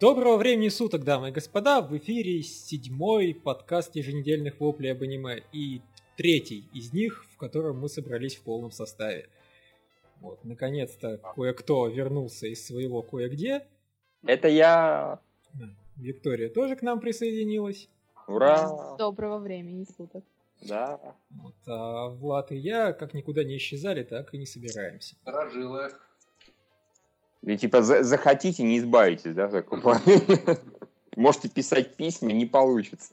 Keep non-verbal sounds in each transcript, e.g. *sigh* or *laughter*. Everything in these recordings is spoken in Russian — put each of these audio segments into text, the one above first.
Доброго времени суток, дамы и господа! В эфире седьмой подкаст еженедельных воплей об аниме и третий из них, в котором мы собрались в полном составе. Вот, наконец-то кое-кто вернулся из своего кое-где. Это я. Виктория тоже к нам присоединилась. Ура! Доброго времени суток. Да. Вот, а Влад и я как никуда не исчезали, так и не собираемся. Сторожилы. И типа за- захотите, не избавитесь, да, в таком плане. *laughs* Можете писать письма, не получится.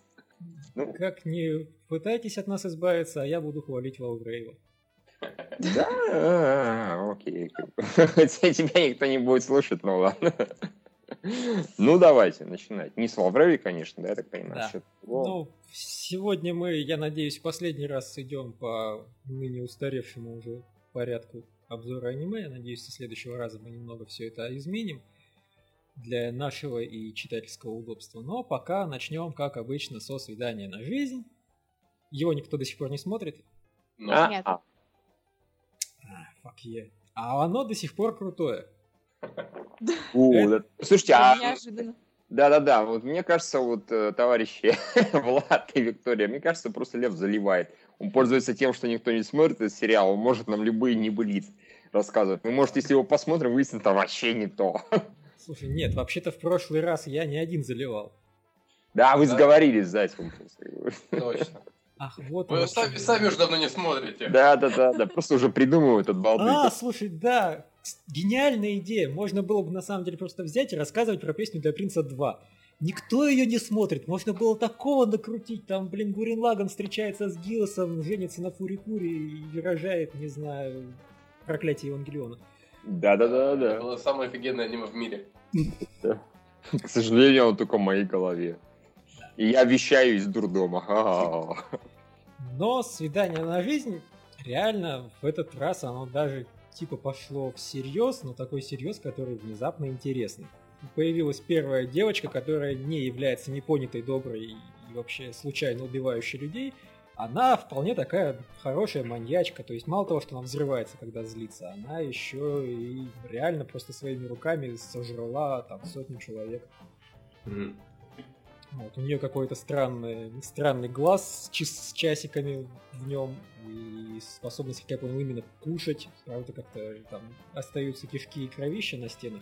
Ну, Как не пытайтесь от нас избавиться, а я буду хвалить Валгрейва. да, а, окей. Хотя тебя никто не будет слушать, ну ладно. Ну, давайте начинать. Не с Лавреви, конечно, да, я так понимаю. Да. Ну, сегодня мы, я надеюсь, последний раз идем по ныне устаревшему уже порядку обзора аниме. Я надеюсь, со следующего раза мы немного все это изменим для нашего и читательского удобства. Но пока начнем, как обычно, со свидания на жизнь. Его никто до сих пор не смотрит. Ну, А, Нет. а, А, fuck yeah. А оно до сих пор крутое. *laughs* да. Слушайте, а. Да-да-да, вот мне кажется, вот э, товарищи *laughs* Влад и Виктория, мне кажется, просто Лев заливает. Он пользуется тем, что никто не смотрит этот сериал, он может нам любые небылицы рассказывать. Мы, может, если его посмотрим, выясним, там вообще не то. *laughs* Слушай, нет, вообще-то в прошлый раз я не один заливал. Да, вы Да. сговорились с Зайцевым. Точно. Ах, вот Вы сами, сами уже давно не смотрите. Да-да-да, да, просто уже придумывают этот балдык. А, слушай, да, гениальная идея. Можно было бы на самом деле просто взять и рассказывать про песню для Принца 2. Никто ее не смотрит. Можно было такого накрутить. Там, блин, Гурин Лаган встречается с Гиллосом, женится на Фурикуре и рожает, не знаю, проклятие Евангелиона. Это Да-да-да-да. было самое офигенное аниме в мире. К сожалению, он только в моей голове. И я вещаю из дурдома. Но свидание на жизнь реально в этот раз оно даже типа пошло всерьез, но такой серьез, который внезапно интересный. Появилась первая девочка, которая не является непонятой, доброй и вообще случайно убивающей людей. Она вполне такая хорошая маньячка, то есть мало того, что она взрывается, когда злится, она еще и реально просто своими руками сожрала там сотню человек. Мгм. Вот, у нее какой-то странный, странный глаз с, с часиками в нем и способность, как я понял, именно кушать. Правда, как-то там остаются кишки и кровища на стенах.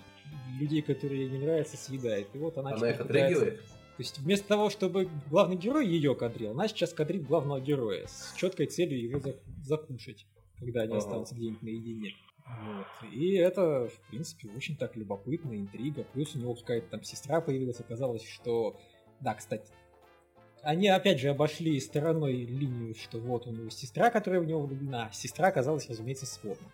Людей, которые ей не нравятся, съедает. И вот она, Она их пытается- отрыгивает? То есть вместо того, чтобы главный герой ее кадрил, она сейчас кадрит главного героя с четкой целью его за- закушать, когда они Ага. останутся где-нибудь наедине. Вот. И это, в принципе, очень так любопытно, интрига. Плюс у него какая-то там сестра появилась, оказалось, что... Да, кстати, они опять же обошли стороной линию, что вот у него сестра, которая в него влюблена. а Сестра оказалась, разумеется, сводной.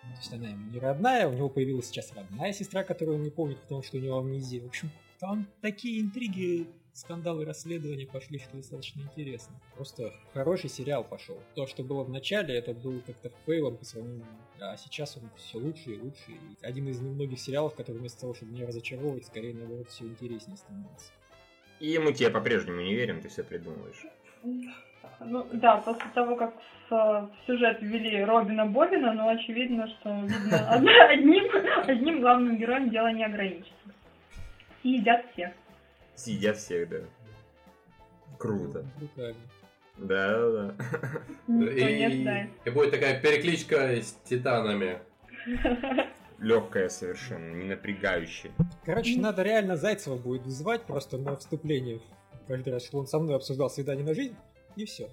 То есть она ему не родная, у него появилась сейчас родная сестра, которую он не помнит, потому что у него амнезия. В общем, там такие интриги, скандалы, расследования пошли, что достаточно интересно. Просто хороший сериал пошел. То, что было в начале, это был как-то фейлом по сравнению, а сейчас он все лучше и лучше. И один из немногих сериалов, который вместо того, чтобы меня разочаровывать, скорее наоборот все интереснее становится. И мы тебе по-прежнему не верим, ты все придумываешь. Ну да, после того, как в, в сюжет ввели Робина Бобина, ну очевидно, что видно, од- *laughs* одним, одним главным героем дело не ограничится. И едят всех. Сидят всех, да. Круто. Брутально. Да, да, да. Не И, и будет такая перекличка с титанами. Легкая совершенно, не напрягающая. Короче, надо реально Зайцева будет вызывать просто на вступление. Каждый раз, что он со мной обсуждал свидание на жизнь, и все.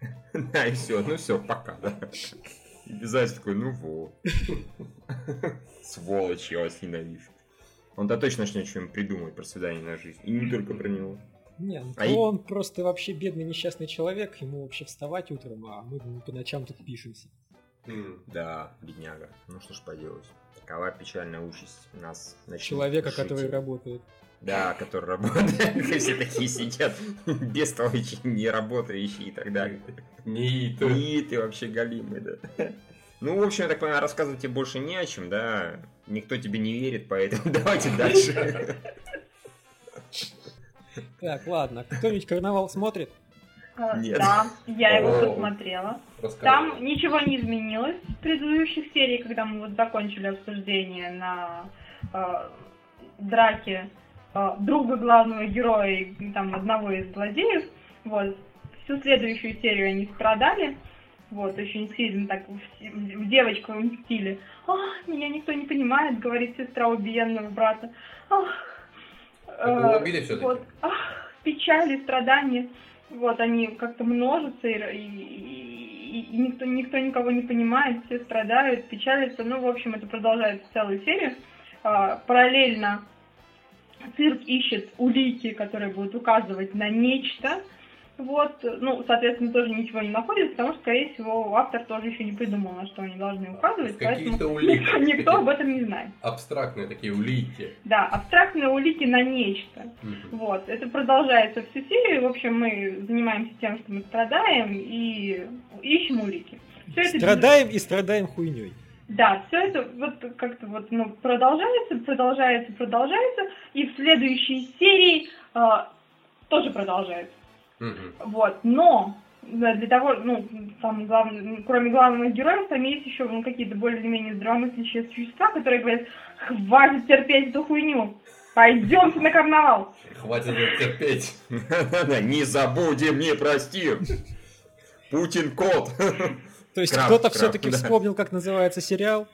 *laughs* Да, и все, ну все, пока, да. И Безательно такой, ну вот. *laughs* Сволочь, я вас ненавижу. Он-то точно начнет что-нибудь придумывать про свидание на жизнь. И не только про него. Не, ну А то и- он просто вообще бедный несчастный человек, ему вообще вставать утром, а мы по ночам тут пишемся. Да, бедняга. Ну что ж поделать. Такова печальная участь нас. Человека, жителей. который работает. Да, который работает. *laughs* Все такие сидят бестолочи, не работающие и так далее. Нит. И ты вообще галимый, да. Ну, в общем, я так понимаю, рассказывать тебе больше не о чем, да? Никто тебе не верит, поэтому *laughs* давайте дальше. Так, ладно, кто-нибудь карнавал смотрит? А, Нет. Да, я его посмотрела. Там ничего не изменилось с предыдущих серий, когда мы вот закончили обсуждение на э, драки э, друга главного героя и там одного из злодеев. Вот. Всю следующую серию они страдали. Вот, очень сильно так в, девочковом стиле. «Ах, меня никто не понимает», говорит сестра убиенного брата. «Ах, э, убили всё-таки? Вот, ах, печали, страдания. Вот, они как-то множатся, и, и- и никто, никто никого не понимает, все страдают, печалятся. Ну, в общем, это продолжается целую серию. А, параллельно цирк ищет улики, которые будут указывать на нечто. Вот, ну, соответственно, тоже ничего не находит, потому что, скорее всего, автор тоже еще не придумал, на что они должны указывать, Какие-то поэтому улики. *laughs* никто, никто об этом не знает. Абстрактные такие улики. Да, абстрактные улики на нечто. Мгм. Вот, это продолжается всю серию. В общем, мы занимаемся тем, что мы страдаем и ищем улики. Это без- Страдаем и страдаем хуйней. Да, все это вот как-то вот ну, продолжается, продолжается, продолжается, и в следующей серии а, тоже продолжается. Мгм. Вот, но для того, ну, там, главное, ну, кроме главного героя, там есть еще ну, какие-то более-менее здравомыслящие существа, которые говорят, хватит терпеть эту хуйню, пойдемте на карнавал. Хватит терпеть. *laughs* Не забудем, не простим. Путин кот. То есть кто-то все-таки да. вспомнил, как называется сериал.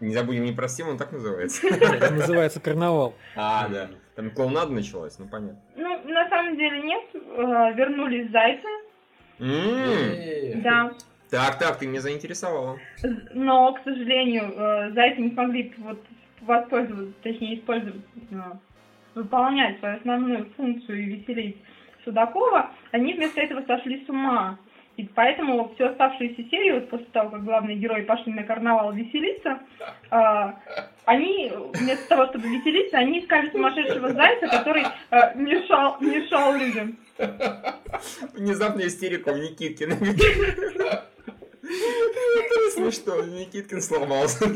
Не забудем, не простим, он так называется. *laughs* Это называется «Карнавал». А, да. Там клоунада началась, ну понятно. Ну, на самом деле нет, э, вернулись зайцы, М, Э, да, Так, так, ты меня заинтересовала. но, к сожалению, э, зайцы не смогли вот воспользоваться, точнее, использовать, э, выполнять свою основную функцию и веселить Судакова, они вместо этого сошли с ума. И поэтому всю оставшуюся серию, вот после того, как главные герои пошли на карнавал веселиться, э, они вместо того, чтобы веселиться, они искали сумасшедшего зайца, который э, мешал, мешал людям. Внезапная истерика у Никиткина. Это смешно, Никиткин сломался.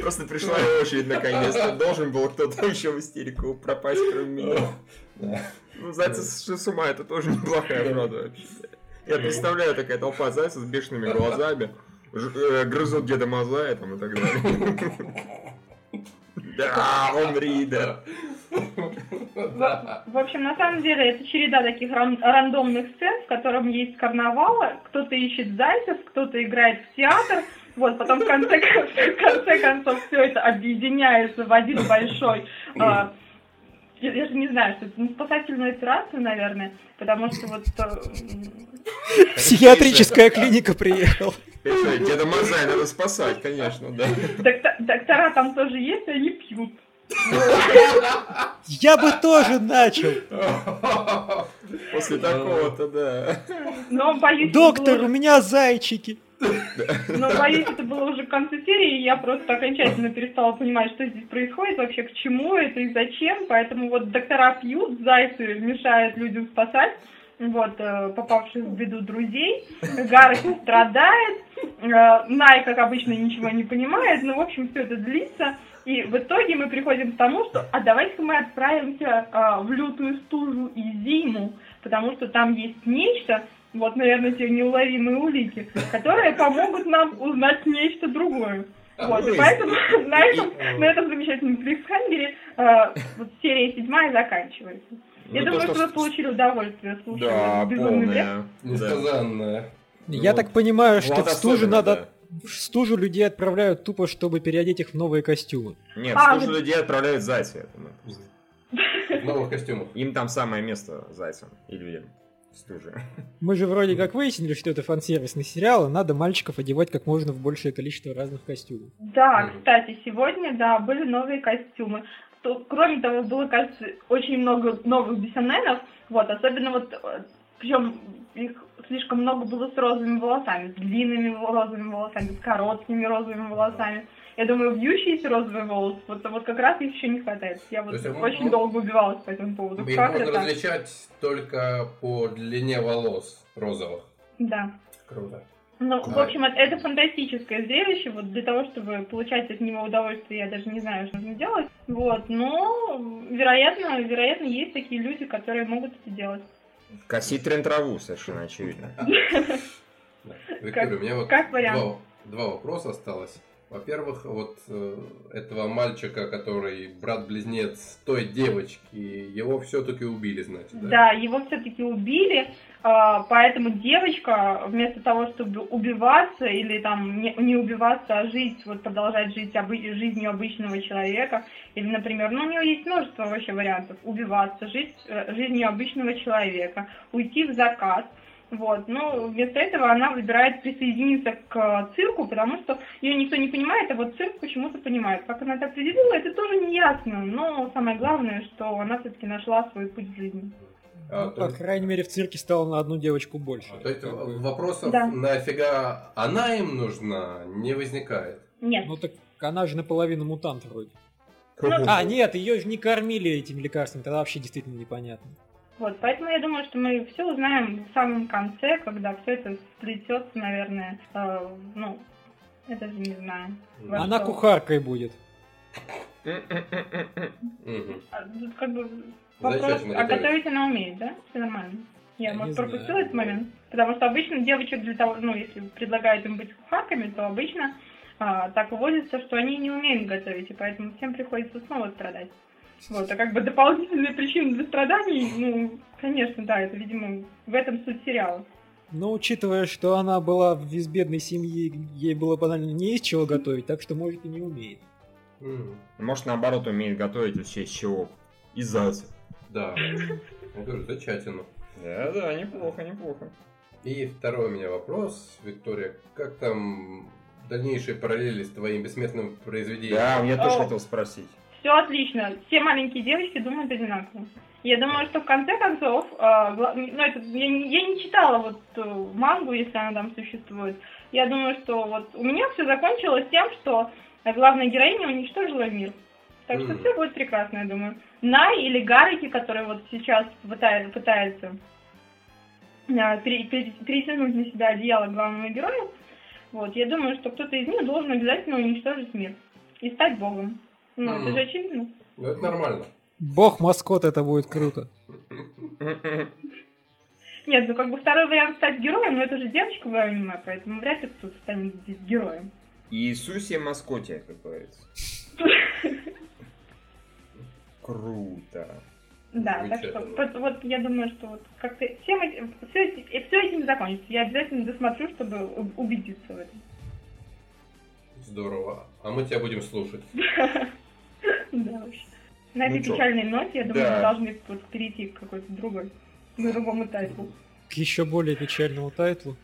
Просто пришла его очередь наконец-то. Должен был кто-то еще в истерику пропасть, кроме меня. Ну, зайцы с ума, это тоже неплохая фраза вообще. Я представляю, такая толпа зайцев с бешеными глазами, э, грызут Деда Мазая там и так далее. Да, умри, да. Да. В общем, на самом деле, это череда таких ран- рандомных сцен, в котором есть карнавал, кто-то ищет зайцев, кто-то играет в театр, вот, потом в конце, кон- *laughs* в конце концов все это объединяется в один большой, а, я, я же не знаю, что это, ну, спасательную операцию, наверное, потому что вот... Психиатрическая клиника приехала. Деда Мазая надо спасать, конечно, да. докто- доктора там тоже есть, они пьют. Я бы тоже начал. После такого-то, да. Но боюсь, Доктор, у меня зайчики. Но боюсь, это было уже к концу серии, и я просто окончательно перестала понимать, что здесь происходит, вообще к чему это и зачем. Поэтому вот доктора пьют, зайцы мешают людям спасать, вот, э, попавших в беду друзей. Гарри страдает, э, Най, как обычно, ничего не понимает, ну, в общем, все это длится. И в итоге мы приходим к тому, что а давайте-ка мы отправимся а, в лютую стужу и зиму, потому что там есть нечто, вот, наверное, те неуловимые улики, которые помогут нам узнать нечто другое. Вот, Ну и поэтому *laughs* на этом, на этом замечательном клиффхангере э, вот серия седьмая заканчивается. Я Ну, думаю, то, что вы получили удовольствие слушая Да, безумный. Несказанное. Я Ну, так понимаю, что Влад в стужу особенно, надо... да. В стужу людей отправляют тупо, чтобы переодеть их в новые костюмы. Нет, А, в стужу людей отправляют зайцы. В новых костюмах. Им там самое место зайцам и людям. В стуже. *laughs* Мы же вроде как выяснили, что это фан-сервисный сериал, и надо мальчиков одевать как можно в большее количество разных костюмов. Да, кстати, сегодня, да, были новые костюмы. То- кроме того, было, кажется, очень много новых бисоненов, вот, особенно вот, причем их слишком много было с розовыми волосами, с длинными розовыми волосами, с короткими розовыми волосами. Я думаю, вьющиеся розовые волосы, вот, вот как раз их еще не хватает. Я вот есть, очень мы- долго убивалась по этому поводу. Их Как можно это так? различать только по длине волос розовых. Да. Круто. Ну, в Да. общем, это, это фантастическое зрелище. Вот для того, чтобы получать от него удовольствие, я даже не знаю, что нужно делать. Вот, но вероятно, вероятно, есть такие люди, которые могут это делать. Косить трен-траву, совершенно очевидно. *laughs* Виктория, у меня вот как вариант. два, два вопроса осталось. Во-первых, вот э, этого мальчика, который брат-близнец той девочки, его все-таки убили, значит, да? Да, его все-таки убили, а, поэтому девочка вместо того, чтобы убиваться или там не, убиваться, а жить, вот продолжать жить обы- жизнью обычного человека, или, например, ну у нее есть множество вообще вариантов, убиваться, жить э, жизнью обычного человека, уйти в заказ, вот, но вместо этого она выбирает присоединиться к цирку, потому что ее никто не понимает, а вот цирк почему-то понимает. Как она это определила, это тоже не ясно, но самое главное, что она все-таки нашла свой путь в жизни. А, Ну, по есть- крайней мере, в цирке стало на одну девочку больше. То есть бы. вопросов Да. нафига она им нужна не возникает. Нет, Ну так она же наполовину мутант вроде. Ну, А, нет, ее же не кормили этими лекарствами, тогда вообще действительно непонятно. Вот, поэтому я думаю, что мы все узнаем в самом конце, когда все это сплетется, наверное, э, ну, я даже не знаю. Она что. кухаркой будет. А, тут как бы вопрос, а готовить. она умеет, да? Все нормально. Я, Я может, пропустила этот момент? Потому что обычно девочек для того, ну, если предлагают им быть кухарками, то обычно а, так выводится, что они не умеют готовить, и поэтому всем приходится снова страдать. Вот, а как бы дополнительные причины для страданий, ну, конечно, да, это, видимо, в этом суть сериала. Но учитывая, что она была в безбедной семье, ей было банально не из чего готовить, так что может и не умеет. Мгм. Может, наоборот, умеет готовить вообще из чего? Из яйца. Да. Я говорю, замечательно. Да, да, неплохо, неплохо. И второй у меня вопрос, Виктория. Как там дальнейшие параллели с твоим бессмертным произведением? Да, я тоже хотел спросить. Все отлично. Все маленькие девочки думают одинаково. Я думаю, что в конце концов, э, ну, это, я, не, я не читала вот э, мангу, если она там существует. Я думаю, что вот у меня все закончилось тем, что главная героиня уничтожила мир. Так что все будет прекрасно, я думаю. Най или Гаррики, который вот сейчас пытается, пытается э, пере- пере- перетянуть на себя одеяло главного героя, вот, я думаю, что кто-то из них должен обязательно уничтожить мир и стать богом. Ну, это же очевидно. Ну, это нормально. Бог маскот, это будет круто. Нет, ну как бы второй вариант стать героем, но это же девочка в аниме, поэтому вряд ли кто-то станет здесь героем. Иисусе маскоте, как говорится. *laughs* Круто. Да, так что вот, вот я думаю, что вот как-то всем этим, все, этим закончится. Я обязательно досмотрю, чтобы убедиться в этом. Здорово. А мы тебя будем слушать. *laughs* Да уж. На Ну этой чё? печальной ноте, я думаю, Да. мы должны вот перейти к какой-то другой, к другому тайтлу. К еще более печальному тайтлу.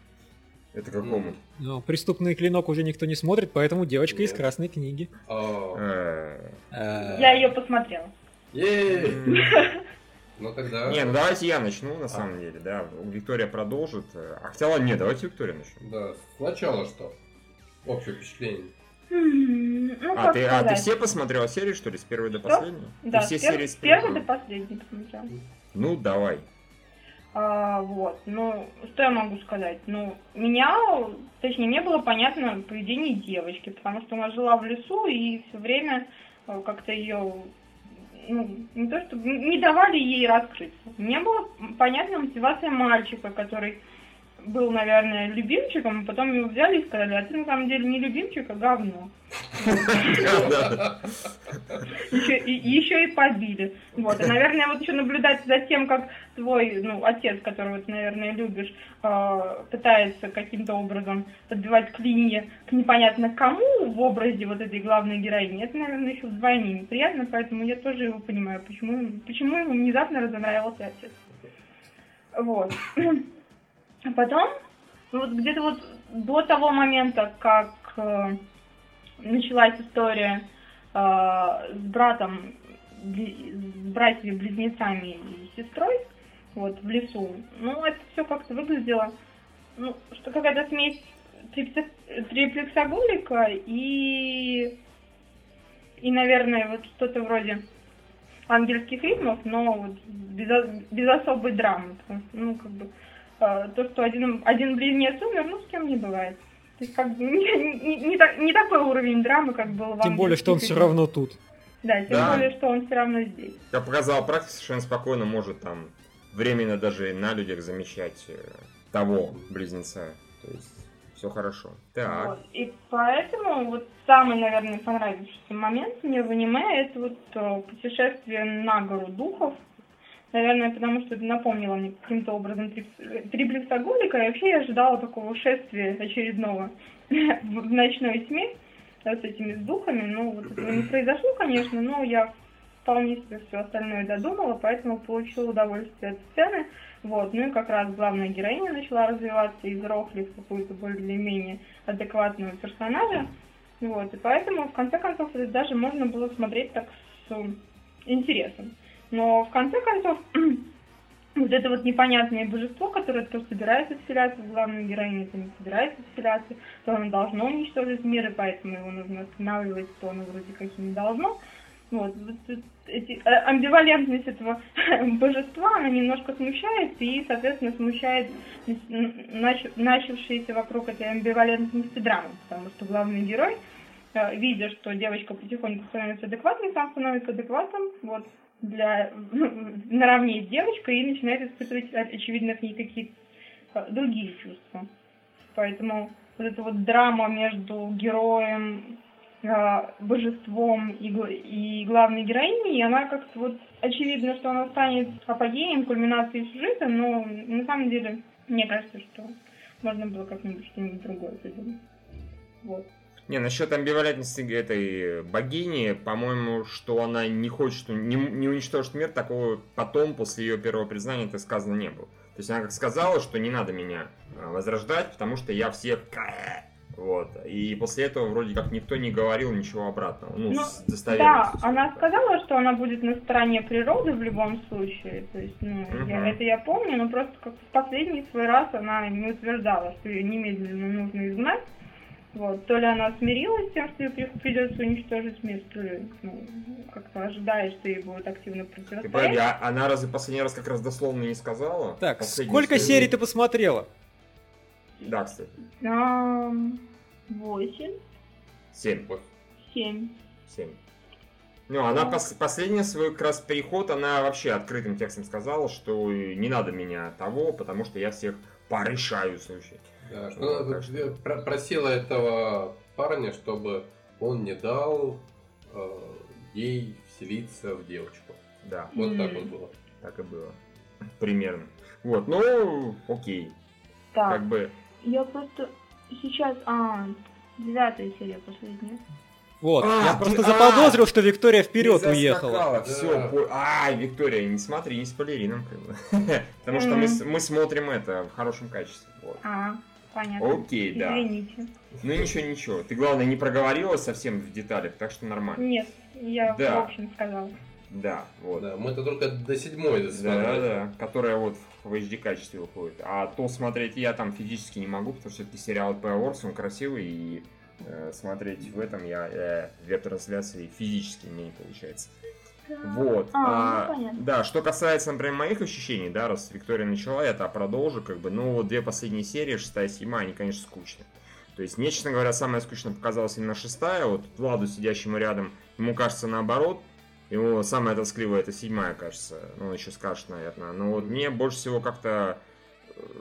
Это какому? Но преступный клинок уже никто не смотрит, поэтому девочка из красной книги. Э, Э, Я ее посмотрела. *laughs* Ну тогда... Не, ну давайте я начну, на самом деле, да. Виктория продолжит. А хотя ладно, нет, давайте Виктория начнем. Да, сначала что? Общее впечатление. Ну, А ты, а ты все посмотрела серии, что ли, с первой до Что? последней? Да, Ты все с пер- серии с первой до последней посмотрела. Ну, давай. А, вот, ну, что я могу сказать? Ну, меня, точнее, мне было понятно поведение девочки, потому что она жила в лесу и все время э, как-то ее, ну, не то что, не давали ей раскрыться. Мне была понятна мотивация мальчика, который был, наверное, любимчиком, а потом его взяли и сказали, а ты на самом деле не любимчик, а говно. Еще, и, побили. Вот. И, наверное, вот еще наблюдать за тем, как твой, ну, отец, которого ты, наверное, любишь, э, пытается каким-то образом подбивать клинья к непонятно кому в образе вот этой главной героини, это, наверное, еще вдвойне неприятно, поэтому я тоже его понимаю, почему, почему ему внезапно разонравился отец. Вот. А потом, вот где-то вот до того момента, как э, началась история э, с братом, с братьями-близнецами и сестрой, вот, в лесу, ну, это все как-то выглядело, ну, что какая-то смесь триплексоголика и, и, наверное, вот что-то вроде ангельских ритмов, но вот без, без особой драмы, ну, как бы, то, что один, один близнец умер, ну, с кем не бывает. То есть, как бы, *laughs* не, не- не так- не такой уровень драмы, как был в Тем более, что он «Ангельских все ритмах». равно тут. Да, тем Да. более, что он все равно здесь. Как показала практика, совершенно спокойно может там временно даже на людях замещать э, того близнеца. То есть все хорошо. Так. Вот. И поэтому вот самый, наверное, понравившийся момент мне в аниме это вот э, путешествие на гору духов. Наверное, потому что это напомнило мне каким-то образом трип- триплексоголика, и вообще я ожидала такого шествия очередного *laughs* в ночной тьме э, с этими духами. Ну, вот этого не произошло, конечно, но я вполне себе все остальное додумала, поэтому получила удовольствие от сцены. Вот. Ну и как раз главная героиня начала развиваться из Рохли в какую-то более-менее адекватного персонажа. Вот. И поэтому, в конце концов, это даже можно было смотреть так с интересом. Но в конце концов, *clears throat* вот это вот непонятное божество, которое то собирается вселяться в главную героиню, то не собирается вселяться, то оно должно уничтожить мир, и поэтому его нужно останавливать, то оно вроде как и не должно. Вот, вот эти, э, амбивалентность этого *laughs* божества, она немножко смущает, и, соответственно, смущает нач- начавшиеся вокруг этой амбивалентности драмы, потому что главный герой, э, видя, что девочка потихоньку становится адекватной, сам становится адекватом, вот, для, *laughs* наравне с девочкой, и начинает испытывать, очевидно, к ней какие-то э, другие чувства. Поэтому вот эта вот драма между героем э, божеством и, и главной героиней, она как-то вот очевидно, что она станет апогеем, кульминацией сюжета, но на самом деле мне кажется, что можно было как-нибудь что-нибудь другое придумать. Вот. Не, насчет амбивалентности этой богини, по-моему, что она не хочет, не, не уничтожит мир, такого потом, после ее первого признания, это сказано не было. То есть она как сказала, что не надо меня э, возрождать, потому что я всех... Вот. И после этого вроде как никто не говорил ничего обратного. Ну, Ну, с Да, она так. сказала, что она будет на стороне природы в любом случае. То есть, ну, я- Мгм. это я помню, но просто как в последний свой раз она не утверждала, что ее немедленно нужно изгнать. Вот. То ли она смирилась с тем, что ей при- придется уничтожить мир, то ли ну, как-то ожидает, что ей будут активно противостоять. а она разве последний раз как раз дословно не сказала? Так, Последнюю сколько серий ты посмотрела? Да, кстати. Восемь, Семь. семь. Семь. Ну, она пос- последний свой как раз переход, она вообще открытым текстом сказала, что не надо меня того, потому что я всех порешаю, слушай. Да, что Вот, она так что- про- просила этого парня, чтобы он не дал э, ей вселиться в девочку. Да, Вот так М. вот было. так и было. *laughs* Примерно. Вот, ну, окей. Так, Как бы, я просто сейчас... А, девятая серия последняя. Вот, А, я ты- просто а! заподозрил, что Виктория вперед уехала. Да. Все, а, Виктория, не смотри, не спойлери нам, как бы. *laughs* Потому что Мгм. мы, с- мы смотрим это в хорошем качестве. Вот. А, понятно. Окей, да. Извините. Ну ничего, ничего. Ты, главное, не проговорила совсем в деталях, так что нормально. Нет, я Да. в общем сказала. Да, вот. Да, мы-то только до седьмой Да, досмотрели. да, которая вот в HD качестве выходит. А то смотреть я там физически не могу, потому что все-таки сериал Power он красивый, и э, смотреть в этом я э, веб-трансляции физически не получается. Вот. А, ну, понятно. да, что касается, например, моих ощущений, да, раз Виктория начала, я это продолжу, как бы, ну, вот две последние серии, шестая и седьмая, они, конечно, скучные. То есть, мне, честно говоря, самое скучное показалась именно шестая, вот Владу, сидящему рядом, ему кажется наоборот, ему самая тоскливая это седьмая, кажется, ну, он еще скажет, наверное, но вот мне больше всего как-то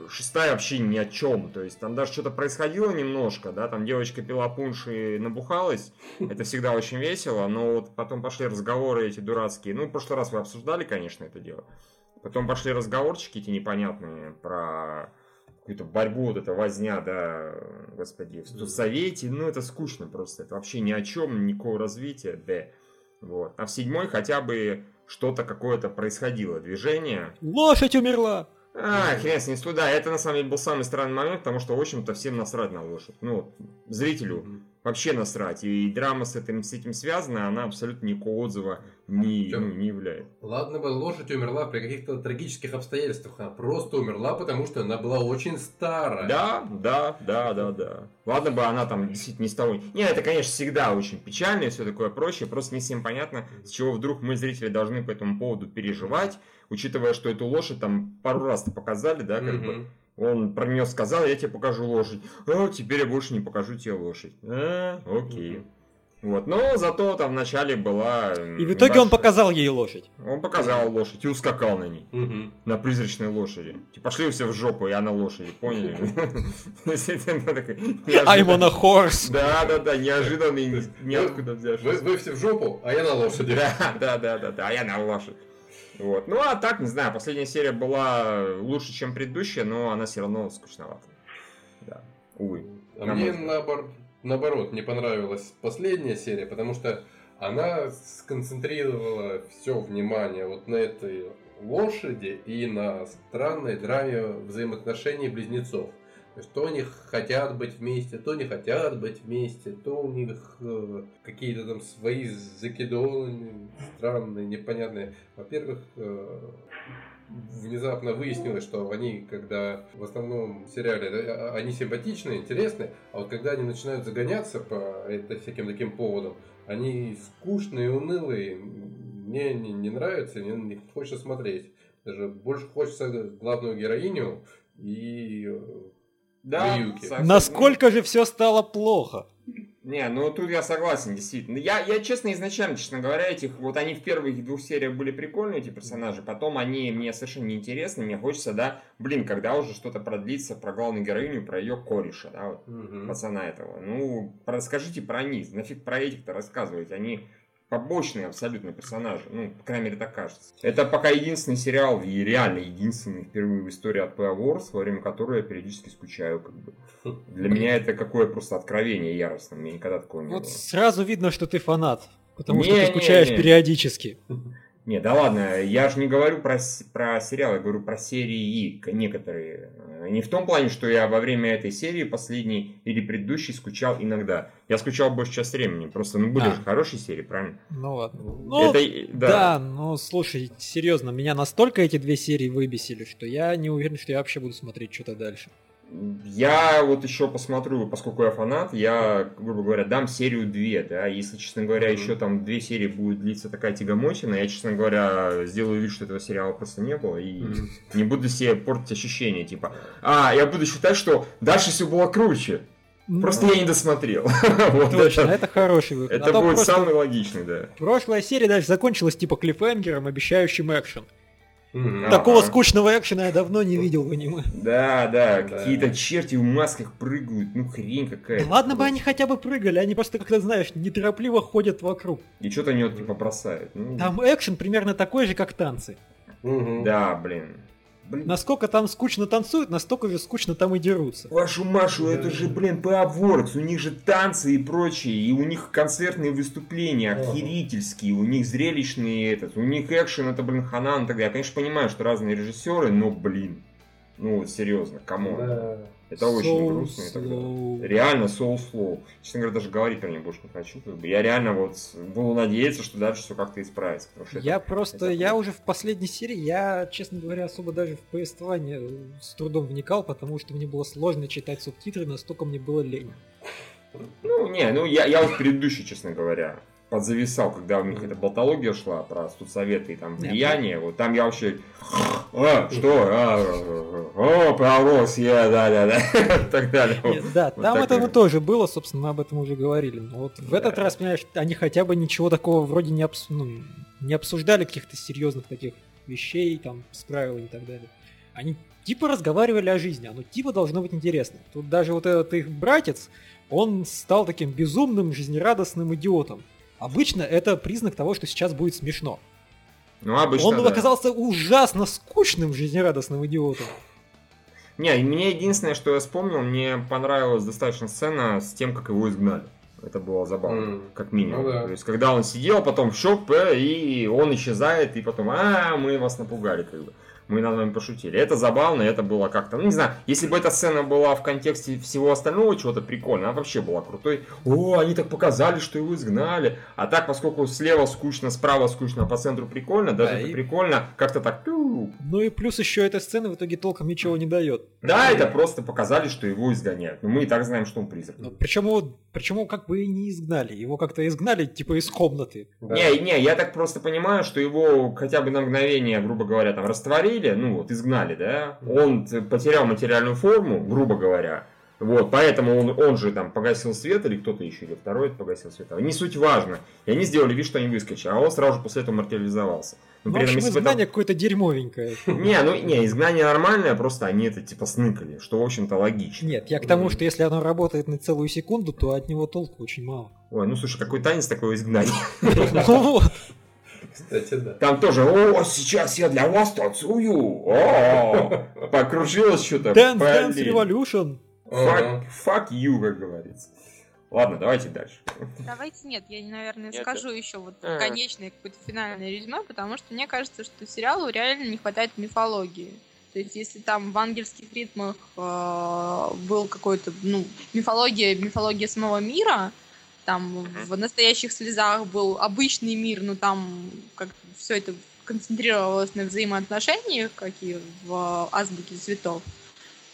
шестая вообще ни о чем, то есть там даже что-то происходило немножко, да, там девочка пила пунш и набухалась, *laughs* это всегда очень весело, но вот потом пошли разговоры эти дурацкие, ну, в прошлый раз вы обсуждали, конечно, это дело, потом пошли разговорчики эти непонятные про какую-то борьбу, вот эта возня, да, господи, в совете, ну, это скучно просто, это вообще ни о чем, никакого развития, да, вот, а в седьмой хотя бы что-то какое-то происходило, движение, Лошадь умерла! А, хрен с ним, да, это на самом деле был самый странный момент, потому что, в общем-то, всем насрать на лошадь. Ну, вот, зрителю. Вообще насрать. И драма с этим, с этим связана, она абсолютно никакого отзыва не, ну, не являет. Ладно бы лошадь умерла при каких-то трагических обстоятельствах, она просто умерла, потому что она была очень старая. Да, да, да, да, да. Ладно бы она там действительно не с того... Не, это, конечно, всегда очень печально и все такое прочее, просто не всем понятно, с чего вдруг мы, зрители, должны по этому поводу переживать, учитывая, что эту лошадь там пару раз-то показали, да, как бы. Он про нее сказал, я тебе покажу лошадь. А, теперь я больше не покажу тебе лошадь. А, окей. Вот. Но зато там вначале была... И в итоге он показал ей лошадь. Он показал лошадь и ускакал на ней. На призрачной лошади. Типа, пошли все в жопу, я на лошади, поняли? I'm on a horse. Да, да, да, неожиданный, ниоткуда взявшийся. вы все в жопу, а я на лошади. *laughs* Да, да, да, да, да, а я на лошадь. Вот. Ну, а так, не знаю, последняя серия была лучше, чем предыдущая, но она все равно скучновата. Да, увы. А На мне наобор- наоборот не понравилась последняя серия, потому что она сконцентрировала все внимание вот на этой лошади и на странной драме взаимоотношений близнецов. То есть то они хотят быть вместе, то не хотят быть вместе, то у них э, какие-то там свои закидоны странные, непонятные. Во-первых, э, внезапно выяснилось, что они, когда в основном сериале, да, они симпатичные, интересные, а вот когда они начинают загоняться по это, всяким таким поводам, они скучные, унылые, мне не, не нравится, не, не хочется смотреть. Даже больше хочется главную героиню и э, Да, согласен. Насколько же все стало плохо? Не, ну тут я согласен, действительно. Я, я честно, изначально, честно говоря, этих, вот они в первых двух сериях были прикольные, эти персонажи, потом они мне совершенно неинтересны, мне хочется, да, блин, когда уже что-то продлится про главную героиню, про ее кореша, да, вот, Мгм. пацана этого. Ну, расскажите про них, нафиг про этих-то рассказывать, они побочные абсолютно персонажи, ну, по крайней мере, так кажется. Это пока единственный сериал, и реально единственный впервые в истории от Play Wars, во время которого я периодически скучаю, как бы. Для меня это какое просто откровение яростное, меня никогда такого не Вот было. сразу видно, что ты фанат. Потому что Не, ты не, скучаешь не. периодически. *laughs* Не, да ладно, я же не говорю про, про сериал, я говорю про серии некоторые. Э, Не в том плане, что я во время этой серии последней или предыдущей скучал иногда. Я скучал большую часть времени, просто ну были А. же хорошие серии, правильно? Ну ладно. Ну, Это, да. да. ну слушай, серьезно, меня настолько эти две серии выбесили, что я не уверен, что я вообще буду смотреть что-то дальше. Я вот еще посмотрю, поскольку я фанат, я, грубо говоря, дам серию 2, да, если, честно говоря, еще там две серии будет длиться такая тягомотина, я, честно говоря, сделаю вид, что этого сериала просто не было, и не буду себе портить ощущения, типа, а, я буду считать, что дальше все было круче, просто я не досмотрел. *laughs* Вот Ну, Точно, это- это хороший выход. Это А будет самый логичный, да. Прошлая серия даже закончилась типа клиффхенгером, обещающим экшен. А. Такого Ага. скучного экшена я давно не видел в аниме. Да, да, Да. какие-то черти в масках прыгают, ну хрень какая-то. Да ладно бы они хотя бы прыгали, они просто, как ты знаешь, неторопливо ходят вокруг. И что-то они вот типа бросают. Ну, Там экшен примерно такой же, как танцы. Мгм. Да, блин. Блин, Насколько там скучно танцуют, настолько же скучно там и дерутся. Вашу Машу, это же, блин, Works, у них же танцы и прочее, и у них концертные выступления охерительские, у них зрелищные этот, у них экшен, это, блин, ханан и так далее. Я, конечно, понимаю, что разные режиссеры, но, блин, ну вот серьезно, камон. Да. Это очень So грустно и так далее. Реально soul slow. Честно говоря, даже говорить про него больше не хочу. как бы. Я реально вот буду надеяться, что дальше все как-то исправится. что это- Я просто, это я уже в последней серии, я, честно говоря, особо даже в повествование с трудом вникал, потому что мне было сложно читать субтитры, настолько мне было лень. Ну, не, ну я, я вот в предыдущий, честно говоря, подзависал, когда у них эта болтология шла про студсоветы и там влияние. Вот там я вообще... А, что? А, о, пророс я, да-да-да. И *laughs* так далее. Нет, да, Вот там это ну, тоже было, собственно, мы об этом уже говорили. Но вот в этот Да. раз, понимаешь, они хотя бы ничего такого вроде не, обс- ну, не обсуждали каких-то серьезных таких вещей, там, с правилами и так далее. Они типа разговаривали о жизни, оно типа должно быть интересно. Тут даже вот этот их братец, он стал таким безумным, жизнерадостным идиотом. Обычно это признак того, что сейчас будет смешно. Ну, обычно, он да. оказался ужасно скучным, жизнерадостным идиотом. Не, и мне единственное, что я вспомнил, мне понравилась достаточно сцена с тем, как его изгнали. Это было забавно, М. как минимум. Ну да. То есть, когда он сидел, потом щелк, п, и он исчезает, и потом, а, мы вас напугали, как бы. Мы над вами пошутили. Это забавно, это было как-то, ну не знаю, если бы эта сцена была в контексте всего остального чего-то прикольно, она вообще была крутой. О, они так показали, что его изгнали. А так, поскольку слева скучно, справа скучно, а по центру прикольно, даже Да, это и- прикольно, как-то так, Ну и плюс еще эта сцена в итоге толком ничего не дает. да, это просто показали, что его изгоняют. Но мы и так знаем, что он призрак. Ну, причем его, причем его как бы и не изгнали. Его как-то изгнали, типа, из комнаты. Да. Не, не, я так просто понимаю, что его хотя бы на мгновение, грубо говоря, там растворили, ну вот, изгнали, да? Он потерял материальную форму, грубо говоря, Вот, поэтому он, он же там погасил свет, или кто-то еще, или второй погасил свет. Не суть важно. И они сделали вид, что они выскочили, а он сразу же после этого материализовался. Ну, Но в общем, бы изгнание там- какое-то дерьмовенькое. Не, ну не, изгнание нормальное, просто они это типа сныкали, что в общем-то логично. Нет, я к тому, что если оно работает на целую секунду, то от него толку очень мало. Ой, ну слушай, какой танец такое изгнание. *laughs* Ну вот. Кстати, да. Там тоже, о, сейчас я для вас танцую. О, *laughs* покружилось что-то. Dance Dance. Revolution. Fuck, fuck you, как говорится. Ладно, давайте дальше. Давайте нет, я, наверное, Нет, скажу еще вот А. конечное какое-то финальное резюме, потому что мне кажется, что сериалу реально не хватает мифологии. То есть, если там в ангельских ритмах э, был какой-то, ну, мифология, мифология самого мира, там в настоящих слезах был обычный мир, но там как все это концентрировалось на взаимоотношениях, как и в азбуке цветов,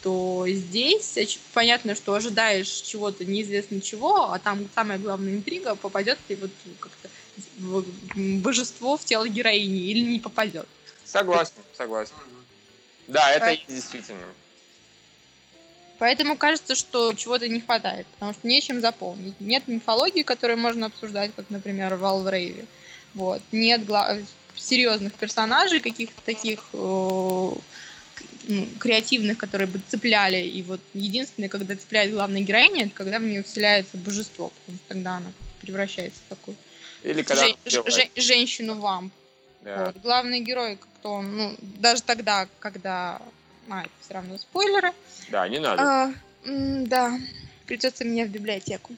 то здесь оч- понятно, что ожидаешь чего-то неизвестно чего, а там самая главная интрига, попадет ли вот как-то божество в тело героини или не попадет. Согласен, согласен. Да, это Right. действительно. Поэтому кажется, что чего-то не хватает, потому что нечем заполнить. Нет мифологии, которую можно обсуждать, как, например, в Алврейве. Вот. Нет гла- серьезных персонажей, каких-то таких э, ну, креативных, которые бы цепляли. И вот единственное, когда цепляет главная героиня, это когда в нее вселяется божество, потому что тогда она превращается в такую Или когда... жен- ж- жен- женщину-вамп. Да. Вот. Главный герой, как-то он, ну, даже тогда, когда... А, это все равно спойлеры. Да, не надо. А, да, придется мне в библиотеку.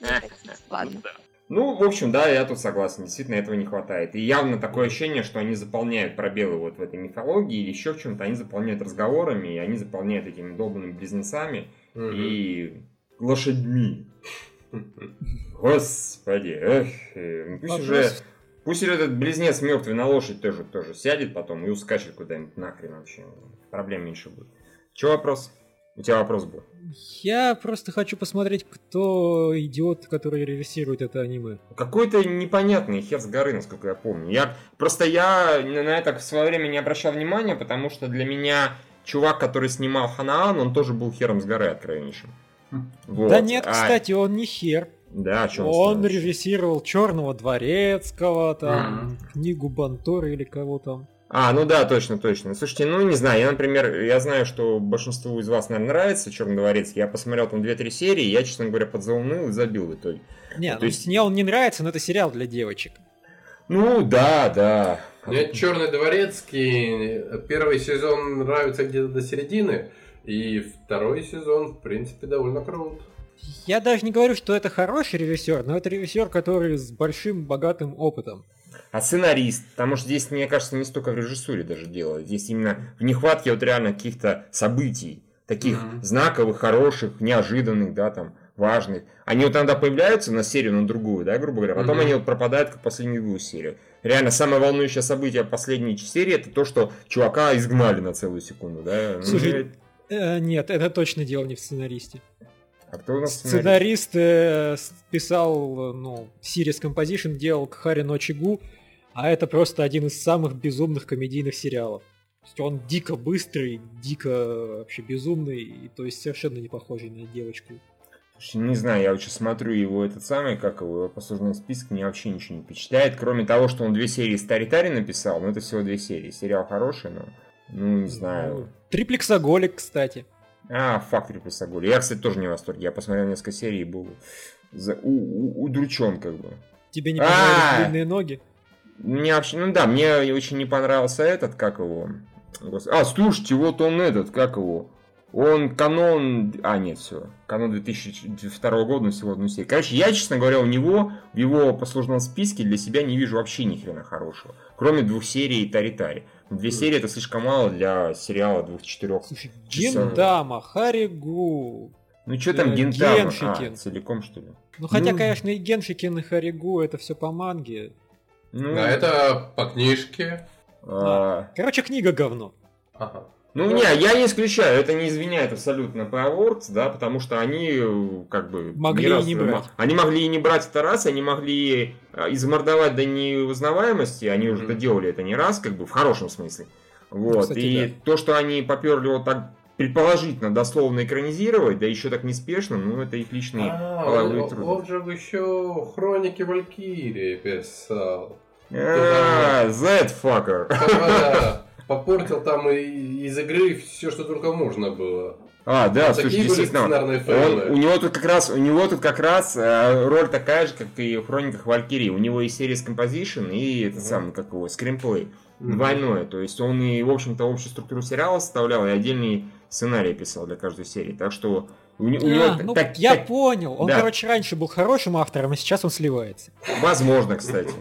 Хотите. Ладно. Ну да. Ну, в общем, да, я тут согласен, действительно этого не хватает. И явно такое ощущение, что они заполняют пробелы вот в этой мифологии или еще в чем-то, они заполняют разговорами, и они заполняют этими долбанными близнецами Мгм. и лошадьми. *laughs* Господи, эх, э, пусть Вопрос- уже, пусть этот близнец мертвый на лошадь тоже, тоже сядет потом и ускачет куда-нибудь нахрен вообще. Проблем меньше будет. Че вопрос? У тебя вопрос был. Я просто хочу посмотреть, кто идиот, который режиссирует это аниме. Какой-то непонятный хер с горы, насколько я помню. Я просто я на это в свое время не обращал внимания, потому что для меня чувак, который снимал Ханаан, он тоже был хером с горы откровеннейшим. Вот. Да нет, А, кстати, он не хер. Да, о чем Он режиссировал Черного Дворецкого, там, Мгм. книгу Бантора или кого там. А, ну да, точно, точно. Слушайте, ну не знаю, я, например, я знаю, что большинству из вас, наверное, нравится Черный дворец. Я посмотрел там 2-3 серии, я, честно говоря, подзауныл и забил в итоге. Не, То ну, есть- мне он не нравится, но это сериал для девочек. Ну да, да. Мне Черный дворецкий первый сезон нравится где-то до середины, и второй сезон, в принципе, довольно крут. Я даже не говорю, что это хороший режиссер, но это режиссер, который с большим богатым опытом. А сценарист, потому что здесь, мне кажется, не столько в режиссуре даже дело. Здесь именно в нехватке вот реально каких-то событий, таких Мгм. знаковых, хороших, неожиданных, да, там, важных. Они вот иногда появляются на серию, на другую, да, грубо говоря, потом Мгм. они вот пропадают, как последнюю двух серию. Реально, самое волнующее событие последней серии, это то, что чувака изгнали на целую секунду, да. Ну, Слушай, Э, нет, это точно дело не в сценаристе. А кто у нас сценарист? Сценарист э, писал, э, ну, Series Composition делал Кхари но Чигу, а это просто один из самых безумных комедийных сериалов. То есть он дико быстрый, дико вообще безумный, и, то есть совершенно не похожий на девочку. Слушай, Не знаю, я сейчас смотрю его этот самый, как его, его послужной список, мне вообще ничего не впечатляет, кроме того, что он две серии Старитари написал, но это всего две серии. Сериал хороший, но, ну, не знаю. Триплексоголик, кстати. А, Фактори Писаголи. Я, кстати, тоже не в восторге. Я посмотрел несколько серий и был за... у- у- удручен, как бы. Тебе не А! понравились длинные ноги? Мне вообще, ну да, мне очень не понравился этот, как его. А, слушайте, вот он этот, как его. Он канон... А, нет, все. Канон 2002 года, всего одну серию. Короче, я, честно говоря, у него, в его послужном списке для себя не вижу вообще ни хрена хорошего. Кроме двух серий Тари-Тари. Две серии это слишком мало для сериала двух-четырех. Слушай, часов. Гендама, Харигу. Ну что там Э, Гентама? Геншикен. А, целиком, что ли? Ну, хотя, Ну. конечно, и Геншикин, и Харигу это все по манге. Ну, А это по книжке. а, Короче, книга говно. Ага. Ну, не, я не исключаю, это не извиняет абсолютно Powerworks, да, потому что они, э, как бы... Могли и раз- не брать. Они могли и не брать это раз, они могли э, измордовать до неузнаваемости, они уже Мгм. доделали это не раз, как бы, в хорошем смысле. Вот, кстати, и да. то, что они поперли вот так предположительно дословно экранизировать, да еще так неспешно, ну это их личные А, половые он, труды. он же еще Хроники Валькирии писал. А, that fucker. Попортил там и из игры все, что только можно было. А, да, Вот слушай, действительно, он- у него тут как раз, у него тут как раз э, роль такая же, как и в Хрониках Валькирии. У него и серия композишн, и этот Мгм. самый, как его, скримплей. Мгм. Двойное. То есть он и, в общем-то, общую структуру сериала составлял, и отдельный сценарий писал для каждой серии. Так что у, у него А, т- ну, так- я так- понял. Он, Да. короче, раньше был хорошим автором, а сейчас он сливается. Возможно, кстати.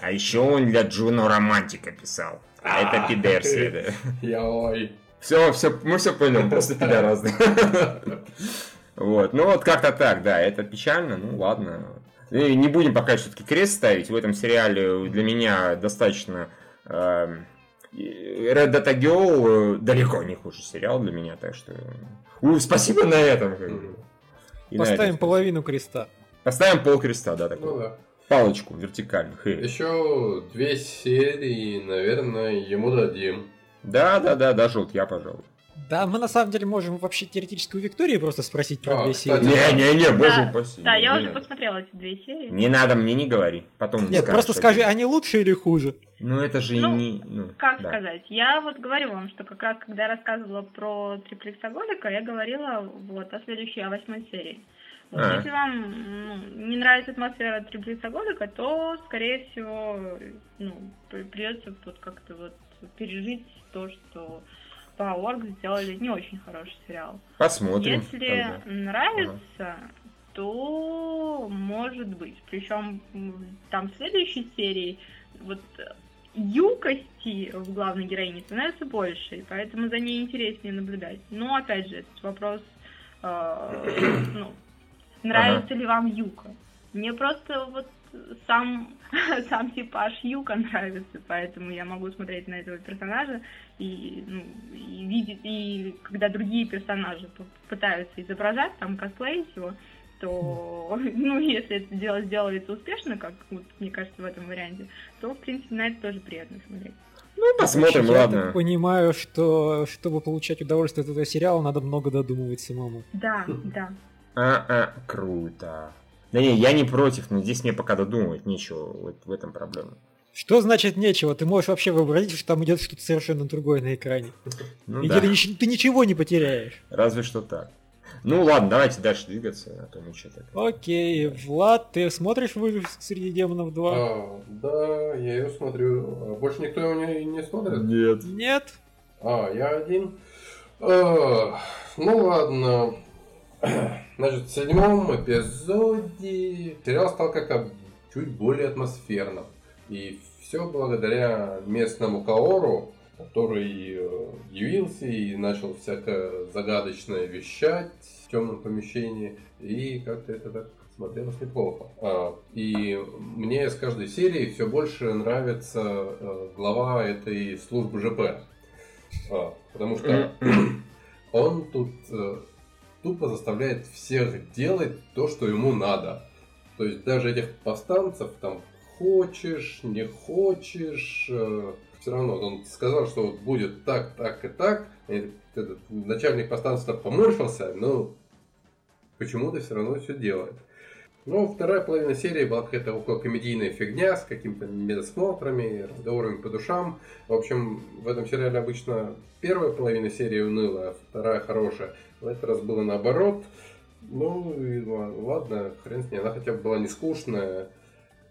А еще он для Джуно Романтика писал. А это *laughs* пидерсия, да. Я ой. Все, все, мы все поймем, просто пидорасы. *laughs* Вот, ну вот как-то так, да, это печально, ну ладно. Не будем пока все-таки крест ставить, в этом сериале для меня достаточно... эм, Red Data Girl э, далеко не хуже сериал для меня, так что... У, спасибо на этом. на Поставим этом. половину креста. Поставим пол креста, да, Ну такую. да. Палочку вертикальную. хе. Еще две серии, наверное, ему дадим. Да, да, да, даже вот я, пожалуй. Да, мы на самом деле можем вообще теоретически у Виктории просто спросить про А, две кстати, серии. Не-не-не, боже Да, упаси. Да, я не уже надо. посмотрела эти две серии. Не надо, мне не говори. Потом Нет, скажешь, просто скажи, они лучше или хуже? Ну это же и Ну, не... Ну, Как да. сказать? Я вот говорю вам, что как раз когда я рассказывала про триплексоголика, я говорила вот о следующей, о восьмой серии. А. Если вам ну, не нравится атмосфера триплексоголика, то, скорее всего, ну, при- придется вот как-то вот пережить то, что Power сделали не очень хороший сериал. Посмотрим. Если тогда. нравится, то может быть. Причем там в следующей серии вот юкости в главной героине становится больше, и поэтому за ней интереснее наблюдать. Но опять же, этот вопрос, э, ну, нравится ли вам Юка? Мне просто вот сам, *laughs* сам типаж Юка *laughs* нравится, поэтому я могу смотреть на этого персонажа и, ну, и видеть, и когда другие персонажи пытаются изображать, там, косплеить его, то, *laughs* ну, если это дело сделается успешно, как, вот, мне кажется, в этом варианте, то, в принципе, на это тоже приятно смотреть. Ну, посмотрим, я ладно. так понимаю, что чтобы получать удовольствие от этого сериала, надо много додумывать самому. Да, да. А, а, круто. Да не, я не против, но здесь мне пока додумывать нечего, вот в этом проблема. Что значит нечего? Ты можешь вообще вообразить, что там идет что-то совершенно другое на экране. Ну И да, ты, ты ничего не потеряешь. разве что так. Ну ладно, давайте дальше двигаться, а то мы что-то... Окей, Влад, ты смотришь выживших среди демонов 2? А, да, я ее смотрю. Больше никто его не, не смотрит? Нет. Нет? А, я один. А, ну ладно. *clears throat* Значит, в седьмом эпизоде сериал стал как-то чуть более атмосферным. И все благодаря местному Каору, который э, явился и начал всякое загадочное вещать в темном помещении. И как-то это так смотрелось неплохо. А, и мне с каждой серии все больше нравится э, глава этой службы ЖП. А, потому что *clears throat* он тут э, тупо заставляет всех делать то, что ему надо. То есть даже этих повстанцев там хочешь, не хочешь, все равно он сказал, что вот будет так, так и так. И этот начальник повстанцев поморщился, но почему-то все равно все делает. Ну, вторая половина серии была какая-то около комедийная фигня с какими-то медосмотрами, разговорами по душам. В общем, в этом сериале обычно первая половина серии унылая, а вторая хорошая. В этот раз было наоборот. Ну, и ла- ладно, хрен с ней. Она хотя бы была не скучная.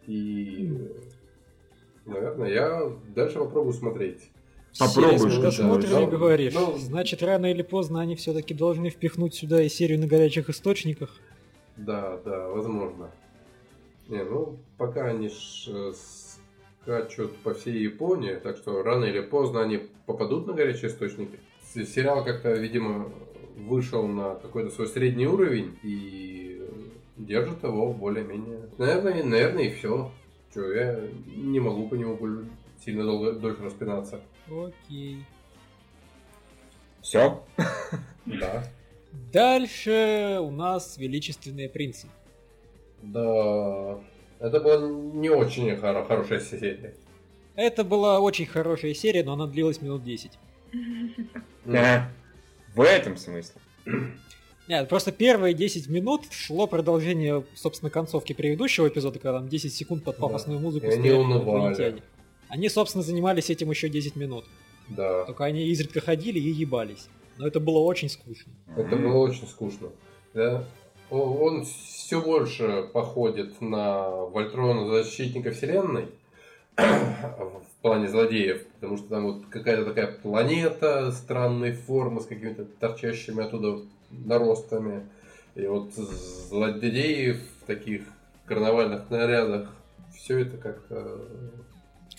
И, наверное, я дальше попробую смотреть. Серию ты смотришь думаешь? и говоришь. Ну, Значит, рано или поздно они все-таки должны впихнуть сюда и серию на горячих источниках. Да, да, возможно. Не, ну, пока они ж, э, скачут по всей Японии, так что рано или поздно они попадут на горячие источники. Сериал как-то, видимо, вышел на какой-то свой средний уровень и держит его более-менее. Наверное, и- наверное, и все. Че, я не могу по нему сильно долго, дольше распинаться. Окей. Все? Да. Дальше у нас величественные принцы. Да. Это была не очень хоро- хорошая серия. Это была очень хорошая серия, но она длилась минут 10. Ну, Да. В этом смысле. Нет, просто первые 10 минут шло продолжение, собственно, концовки предыдущего эпизода, когда там 10 секунд под пафосную музыку И они стояли унывали. инопланетяне. Они, собственно, занимались этим еще 10 минут. Да. Только они изредка ходили и ебались. Но это было очень скучно. Это было очень скучно. Да? Он все больше походит на Вольтрона Защитника Вселенной в плане злодеев, потому что там вот какая-то такая планета странной формы с какими-то торчащими оттуда наростами. И вот злодеи в таких карнавальных нарядах. Все это как-то...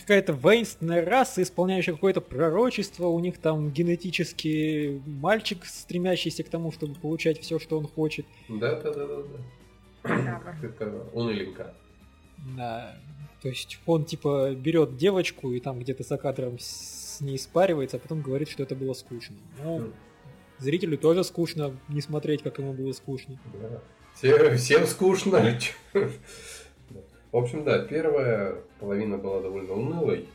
Какая-то воинственная раса, исполняющая какое-то пророчество, у них там генетически мальчик, стремящийся к тому, чтобы получать все, что он хочет. Да-да-да-да. Это уныленько. Да. То есть он типа берет девочку и там где-то за кадром с ней спаривается, а потом говорит, что это было скучно. Ну, М. зрителю тоже скучно не смотреть, как ему было скучно. Да. Все- всем скучно. *laughs* В общем, да, первая половина была довольно унылой,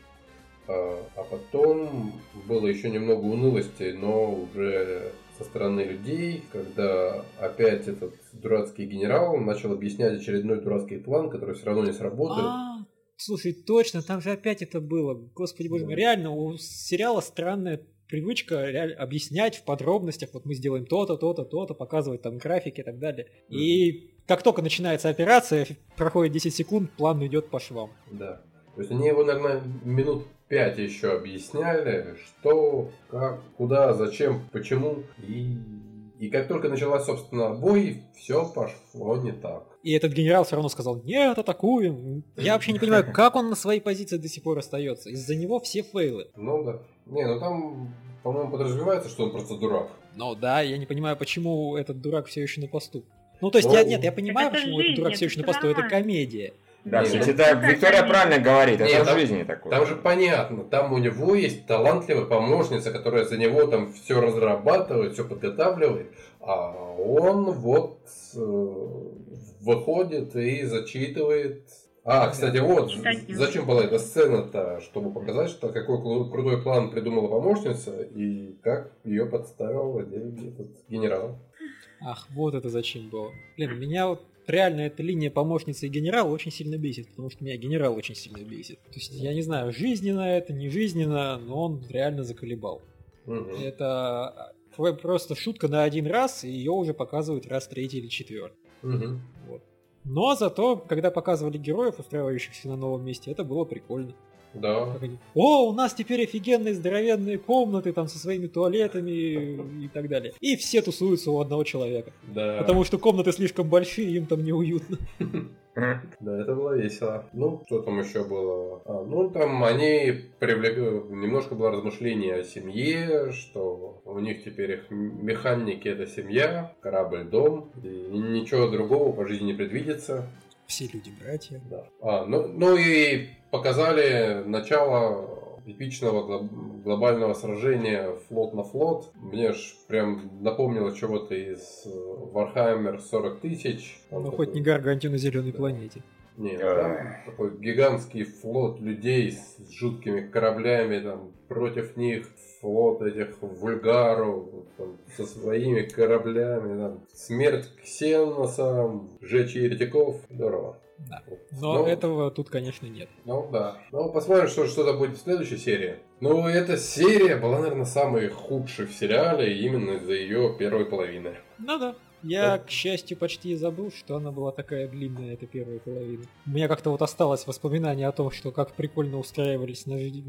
а а потом было еще немного унылости, но уже со стороны людей, когда опять этот дурацкий генерал начал объяснять очередной дурацкий план, который все равно не сработает. А, слушай, точно, там же опять это было. Господи боже мой, реально, у сериала странная привычка реаль- объяснять в подробностях, вот мы сделаем то-то, то-то, то-то, показывать там графики и так далее. И как только начинается операция, проходит 10 секунд, план идет по швам. Да. То есть они его, наверное, минут пять еще объясняли, что, как, куда, зачем, почему. И, и как только началась, собственно, бой, все пошло не так. И этот генерал все равно сказал, нет, атакуем. Я вообще не понимаю, *laughs* как он на своей позиции до сих пор остается. Из-за него все фейлы. Ну да. Не, ну там, по-моему, подразумевается, что он просто дурак. Но да, я не понимаю, почему этот дурак все еще на посту. Ну, то есть, Ну, я, нет, я понимаю, это почему этот дурак все еще на посту, это комедия. Да, Не, кстати, ну, да, Виктория правильно говорит, Не, это в там- жизни такое. Там же понятно, там у него есть талантливая помощница, которая за него там все разрабатывает, все подготавливает, а он вот э, выходит и зачитывает. А, кстати, вот, зачем была эта сцена-то, чтобы показать, что какой кру- крутой план придумала помощница и как ее подставил этот генерал. Ах, вот это зачем было. Блин, меня вот реально эта линия помощницы и генерала очень сильно бесит, потому что меня генерал очень сильно бесит. То есть, я не знаю, жизненно это, не жизненно, но он реально заколебал. Мгм. Это про- просто шутка на один раз, и ее уже показывают раз третий или четвертый. Мгм. Но зато, когда показывали героев, устраивающихся на новом месте, это было прикольно. Да. Они, О, у нас теперь офигенные здоровенные комнаты там со своими туалетами и так далее. И все тусуются у одного человека. Да. Потому что комнаты слишком большие, им там неуютно. *laughs* *laughs* Да, это было весело. Ну, что там еще было? А, ну, там они привлекли... Немножко было размышление о семье, что у них теперь их механики это семья, корабль, дом, и ничего другого по жизни не предвидится. Все люди братья. Да. А, ну, ну и показали начало эпичного глоб- глобального сражения флот на флот. Мне ж прям напомнило чего-то из э, Warhammer 40 тысяч. Ну, такой- хоть не гаргантию на зеленой планете. не, Ай. там такой гигантский флот людей с жуткими кораблями, там, против них флот этих вульгаров там, со своими кораблями, там, смерть ксеносам, жечь еретиков, здорово. Да. Но Ну, этого тут, конечно, нет. Ну да. Ну, посмотрим, что что-то будет в следующей серии. Ну, эта серия была, наверное, самой худшей в сериале именно из-за ее первой половины. Ну да. Я, к счастью, почти забыл, что она была такая длинная, эта первая половина. У меня как-то вот осталось воспоминание о том, что как прикольно устраивались на жи-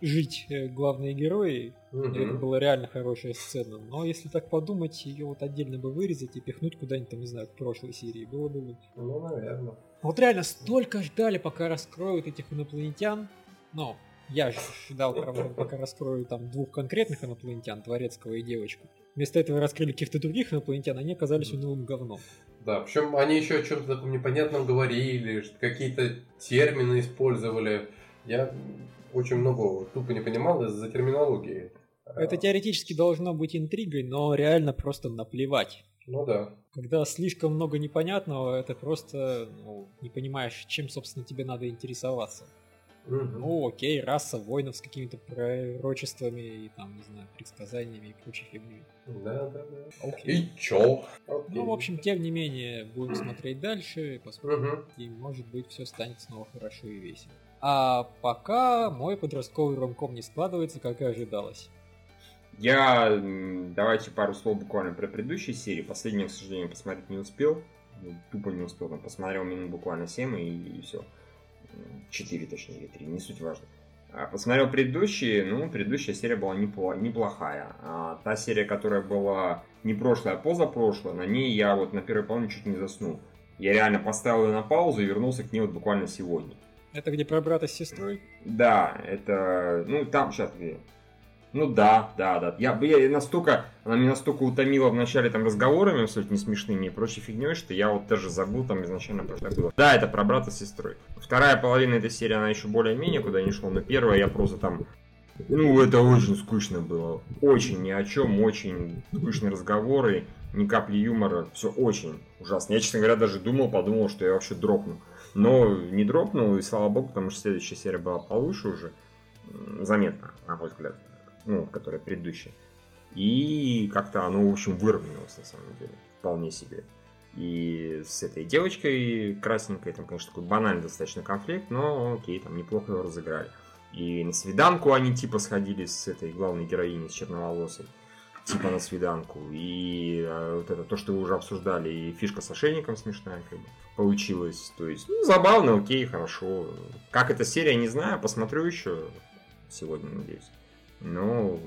жить э, главные герои. И это была реально хорошая сцена. Но если так подумать, ее вот отдельно бы вырезать и пихнуть куда-нибудь там, не знаю, в прошлой серии, было бы лучше. Ну, наверное. Вот реально столько ждали, пока раскроют этих инопланетян. Ну, я ждал, пока раскроют там двух конкретных инопланетян, Дворецкого и девочку. Вместо этого раскрыли каких-то других инопланетян, они оказались унылым говном. Да, причем они еще о чем-то таком непонятном говорили, какие-то термины использовали. Я очень много тупо не понимал из-за терминологии. Это теоретически должно быть интригой, но реально просто наплевать. Ну да. Когда слишком много непонятного, это просто ну, не понимаешь, чем, собственно, тебе надо интересоваться. Мгм. Ну, окей, раса воинов с какими-то пророчествами и там, не знаю, предсказаниями и прочей фигней. Да, да, да. Окей. И чё? Окей. Ну, в общем, тем не менее, будем смотреть дальше, посмотрим, Мгм. и, может быть, все станет снова хорошо и весело. А пока мой подростковый ромком не складывается, как и ожидалось. Я, давайте пару слов буквально про предыдущие серии. Последнюю, к сожалению, посмотреть не успел. Ну, Тупо не успел. Там посмотрел минут буквально 7 и, все. 4, точнее, или 3, не суть важно. А, Посмотрел предыдущие, ну, предыдущая серия была непло- неплохая. А та серия, которая была не прошлая, а позапрошлая, на ней я вот на первой половине чуть не заснул. Я реально поставил ее на паузу и вернулся к ней вот буквально сегодня. Это где про брата с сестрой? Да, это... Ну, там сейчас. Ну да, да, да. Я, я настолько... Она меня настолько утомила в начале там разговорами абсолютно смешными и прочей фигней, что я вот даже забыл там изначально про что было. Да, это про брата с сестрой. Вторая половина этой серии, она еще более-менее куда не шла, но первая я просто там... Ну, это очень скучно было. Очень ни о чем, очень скучные разговоры, ни капли юмора. Все очень ужасно. Я, честно говоря, даже думал, подумал, что я вообще дропну. Но не дропнул, и слава богу, потому что следующая серия была получше уже. Заметно, на мой взгляд. Ну, которая предыдущая. И как-то оно, в общем, выровнялось на самом деле. Вполне себе. И с этой девочкой красненькой, там, конечно, такой банальный достаточно конфликт, но окей, там неплохо его разыграли. И на свиданку они типа сходили с этой главной героиней, с черноволосой. Типа на свиданку. И э, вот это то, что вы уже обсуждали, и фишка с ошейником смешная как бы получилась. То есть, ну, забавно, окей, хорошо. Как эта серия, не знаю, посмотрю еще сегодня, надеюсь. Но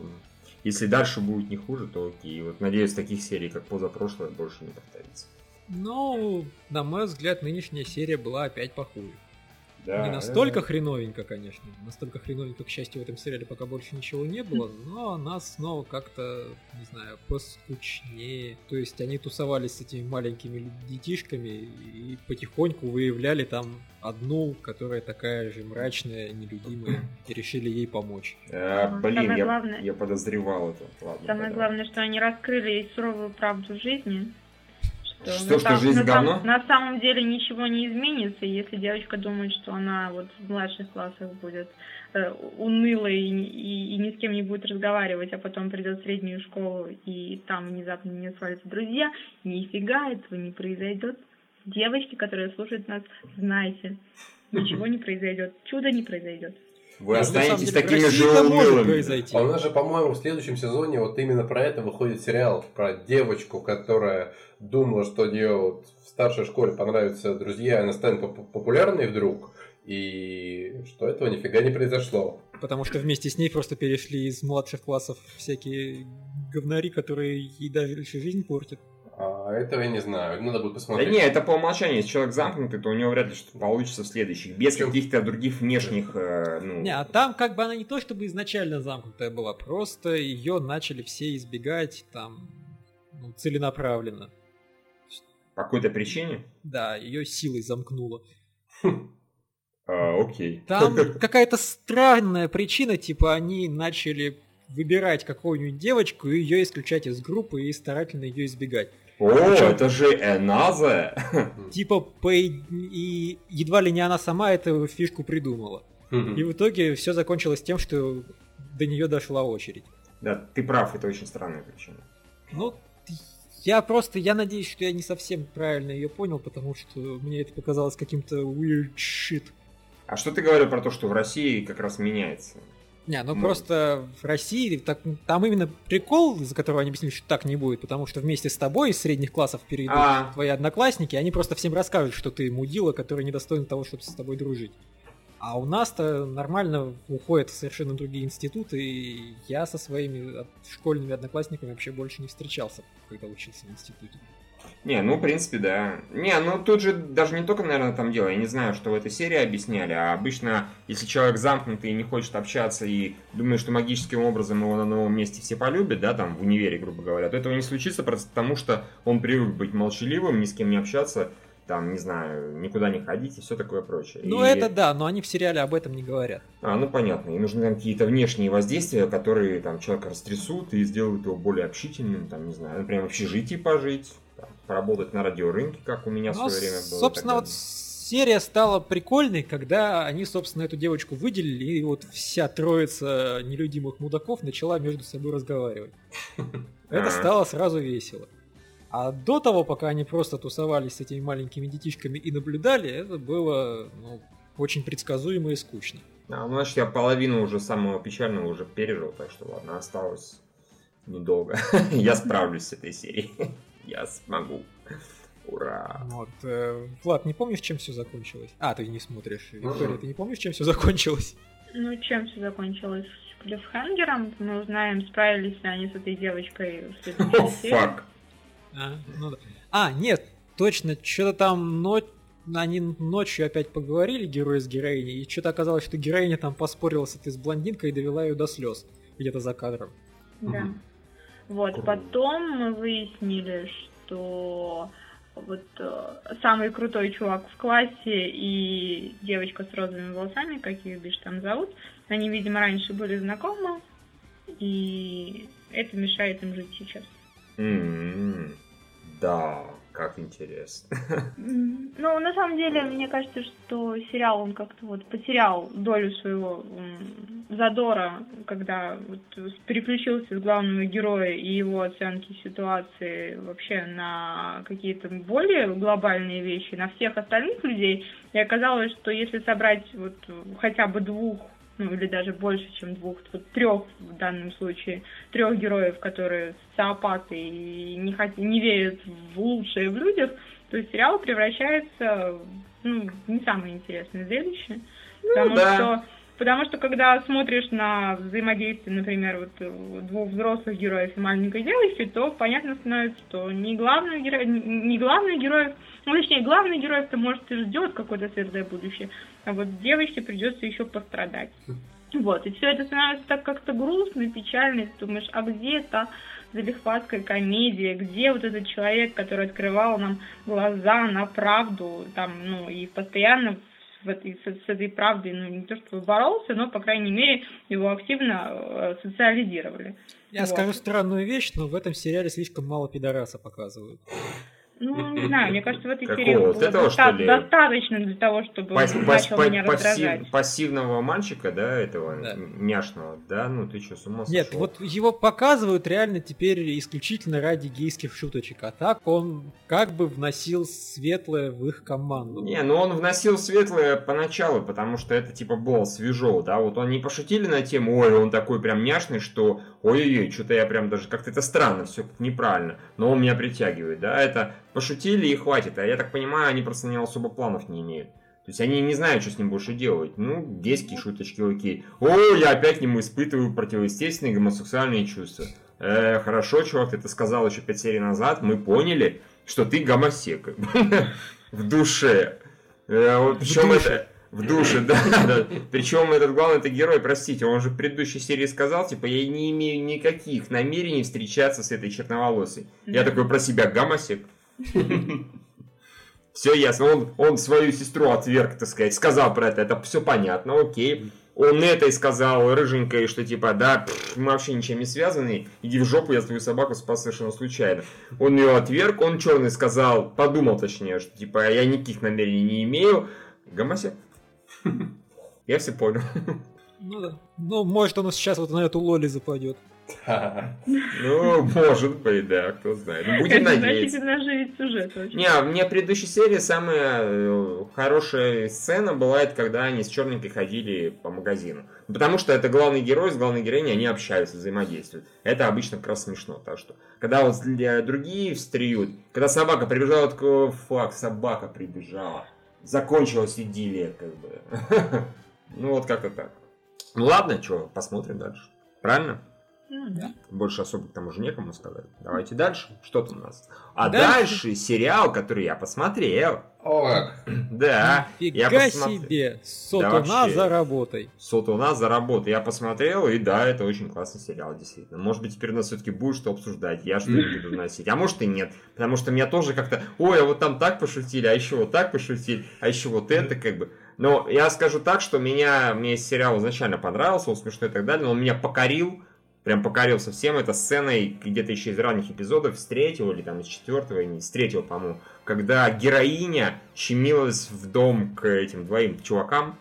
если дальше будет не хуже, то окей. Вот надеюсь, таких серий, как позапрошлое, больше не повторится. Ну, на мой взгляд, нынешняя серия была опять похуже. Да, не настолько хреновенько, конечно. Настолько хреновенько, к счастью, в этом сериале пока больше ничего не было, но она снова как-то, не знаю, поскучнее. То есть они тусовались с этими маленькими детишками и потихоньку выявляли там одну, которая такая же мрачная, нелюдимая, и решили ей помочь. Э, блин, Самое я, главное- я подозревал это. Ладно, Самое главное, что они раскрыли суровую правду жизни. Что, Что, на что сам- жизнь на говно? на самом деле ничего не изменится, если девочка думает, что она вот в младших классах будет э, унылой и, и- и ни с кем не будет разговаривать, а потом придет в среднюю школу и там внезапно не свалятся друзья. Нифига этого не произойдет. Девочки, которые слушают нас, знайте, ничего не произойдет. Чудо не произойдет. Вы Ну, на самом останетесь деле, такими же унылыми. А у нас же, по-моему, в следующем сезоне вот именно про это выходит сериал. Про девочку, которая думала, что у нее вот в старшей школе понравятся друзья, и она станет поп- популярной вдруг. И что этого нифига не произошло. Потому что вместе с ней просто перешли из младших классов всякие говнари, которые ей дальше жизнь портят. А этого я не знаю. Надо будет Да посмотреть. не, это по умолчанию. Если человек замкнутый, то у него вряд ли что-то получится в следующих. Без Причем- каких-то других внешних, э, ну... Не, а там как бы она не то чтобы изначально замкнутая была, просто ее начали все избегать там ну, целенаправленно. По какой-то причине? Да, ее силой замкнуло. *laughs* А, окей. Там *laughs* какая-то странная причина, типа они начали выбирать какую-нибудь девочку и ее исключать из группы и старательно ее избегать. О, Причем- это же Эназа! *laughs* Типа, по... и едва ли не она сама эту фишку придумала. И в итоге все закончилось тем, что до нее дошла очередь. Да, ты прав, это очень странная причина. Ну, я просто, я надеюсь, что я не совсем правильно ее понял, потому что мне это показалось каким-то weird shit. А что ты говорил про то, что в России как раз меняется? Не, ну Ну. просто в России так, там именно прикол, из-за которого они объяснили, что так не будет, потому что вместе с тобой из средних классов перейдут А. твои одноклассники, они просто всем расскажут, что ты мудила, который недостоин того, чтобы с тобой дружить. А у нас-то нормально уходят в совершенно другие институты, и я со своими школьными одноклассниками вообще больше не встречался, когда учился в институте. Не, ну, в принципе, да. Не, ну, тут же даже не только, наверное, там дело. Я не знаю, что в этой серии объясняли, а обычно, если человек замкнутый и не хочет общаться и думает, что магическим образом его на новом месте все полюбят, да, там, в универе, грубо говоря, то этого не случится просто потому, что он привык быть молчаливым, ни с кем не общаться, там, не знаю, никуда не ходить и все такое прочее. Ну И- это да, но они в сериале об этом не говорят. А, ну понятно. И нужны там какие-то внешние воздействия, которые там человека растрясут и сделают его более общительным, там, не знаю, например, в общежитии пожить, там, поработать на радиорынке, как у меня в Ну, свое время было. собственно, вот серия стала прикольной, когда они, собственно, эту девочку выделили, и вот вся троица нелюдимых мудаков начала между собой разговаривать. *laughs* Это стало сразу весело. А до того, пока они просто тусовались с этими маленькими детишками и наблюдали, это было ну, очень предсказуемо и скучно. А, ну, значит, я половину уже самого печального уже пережил, так что ладно, осталось недолго. *laughs* Я справлюсь с этой серией. Я смогу. Ура. Вот, э, Влад, не помнишь, чем все закончилось? А, ты не смотришь. Виктория, Мгм. ты не помнишь, чем все закончилось? Ну, чем все закончилось? Клиффхангером. Мы узнаем, справились ли они с этой девочкой в О, следующей серии. фак. А, ну да. А, нет, точно, что-то там но... они ночью опять поговорили, герой с героиней, и что-то оказалось, что героиня там поспорила с этой с блондинкой и довела ее до слез. Где-то за кадром. Да. Вот, потом мы выяснили, что вот э, самый крутой чувак в классе и девочка с розовыми волосами, как их бишь там зовут, они, видимо, раньше были знакомы, и это мешает им жить сейчас. М, Да, как интересно. *laughs* Ну, на самом деле, мне кажется, что сериал, он как-то вот потерял долю своего задора, когда вот переключился с главного героя и его оценки ситуации вообще на какие-то более глобальные вещи, на всех остальных людей. И оказалось, что если собрать вот хотя бы двух ну или даже больше, чем двух, вот трех в данном случае, трех героев, которые социопаты и не, хот- не верят в лучшее в людях, то сериал превращается в ну, не самое интересное зрелище. потому, да. что, потому что когда смотришь на взаимодействие, например, вот э, двух взрослых героев и маленькой девочки, то понятно становится, что не главный герой, не главный герой, ну, точнее, главный герой-то, может, и ждет какое-то светлое будущее, а вот девочке придется еще пострадать. Вот, и все это становится так как-то грустно, печально, и ты думаешь, а где та залихватская комедия, где вот этот человек, который открывал нам глаза на правду, там, ну, и постоянно в этой, с, этой правдой, ну, не то что боролся, но, по крайней мере, его активно э, социализировали. Я Вот. скажу странную вещь, но в этом сериале слишком мало пидораса показывают. Ну, *laughs* не знаю, мне кажется, в этой Какого? серии Вот этого, доста- что ли? достаточно для того, чтобы Пас- он пас- начал па- меня пассив- раздражать. пассивного мальчика, да, этого Да. няшного, да, ну ты что, с ума Нет, сошел? вот его показывают реально теперь исключительно ради гейских шуточек, а так он как бы вносил светлое в их команду. Не, ну он вносил светлое поначалу, потому что это типа было свежо, да, вот они пошутили на тему, ой, он такой прям няшный, что ой-ой-ой, что-то я прям даже как-то это странно, все неправильно, но он меня притягивает, да, это пошутили и хватит, а я так понимаю, они просто него особо планов не имеют. То есть они не знают, что с ним больше делать. Ну, гейские шуточки, окей. О, я опять к нему испытываю противоестественные гомосексуальные чувства. Э, хорошо, чувак, ты это сказал еще пять серий назад, мы поняли, что ты гомосек. *laughs* В душе. Э, Причем это... В душе, *laughs* да, да. Причем этот главный это герой, простите, он же в предыдущей серии сказал, типа, я не имею никаких намерений встречаться с этой черноволосой. Я такой про себя гомосек. Все ясно. Он, он свою сестру отверг, так сказать, сказал про это. Это все понятно, окей. Он этой сказал рыженькой, что типа, да, пф, мы вообще ничем не связаны, иди в жопу, я твою собаку спас совершенно случайно. Он ее отверг, он черный сказал, подумал точнее, что типа, я никаких намерений не имею. Гомосек. *laughs* Я все понял. Ну да. Ну, может, он сейчас вот на эту Лоли западет. *laughs* Ну, может быть, да, кто знает. Ну, будем надеяться. оживит сюжет. Не, а мне в предыдущей серии самая э, хорошая сцена была, это когда они с черненькой ходили по магазину. Потому что это главный герой с главной героиней, они общаются, взаимодействуют. Это обычно как раз смешно. Так что, когда вот для другие встреют, когда собака прибежала, такой, фак, собака прибежала. Закончилась идиллия, как бы. *laughs* Ну, вот как-то так. Ну, ладно, что, посмотрим дальше. Правильно? Ну, да. Больше особо к тому же некому сказать. Давайте дальше. Что там у нас? А Дальше? дальше сериал, который я посмотрел. О, *clears throat* Да, я Фига посмотрел. себе! Да Сотуна вообще. за работой. Сот у нас за работу. Я посмотрел, и да, это очень классный сериал, действительно. Может быть, теперь у нас все-таки будет что обсуждать. Я что-нибудь буду вносить. А может и нет. Потому что меня тоже как-то, ой, а вот там так пошутили, а еще вот так пошутили, а еще вот это как бы. Но я скажу так, что меня, мне сериал изначально понравился, он смешной и так далее, но он меня покорил, прям покорил совсем. Это сценой где-то еще из ранних эпизодов, с третьего или там из четвертого, не с третьего, по-моему, когда героиня щемилась в дом к этим двоим чувакам,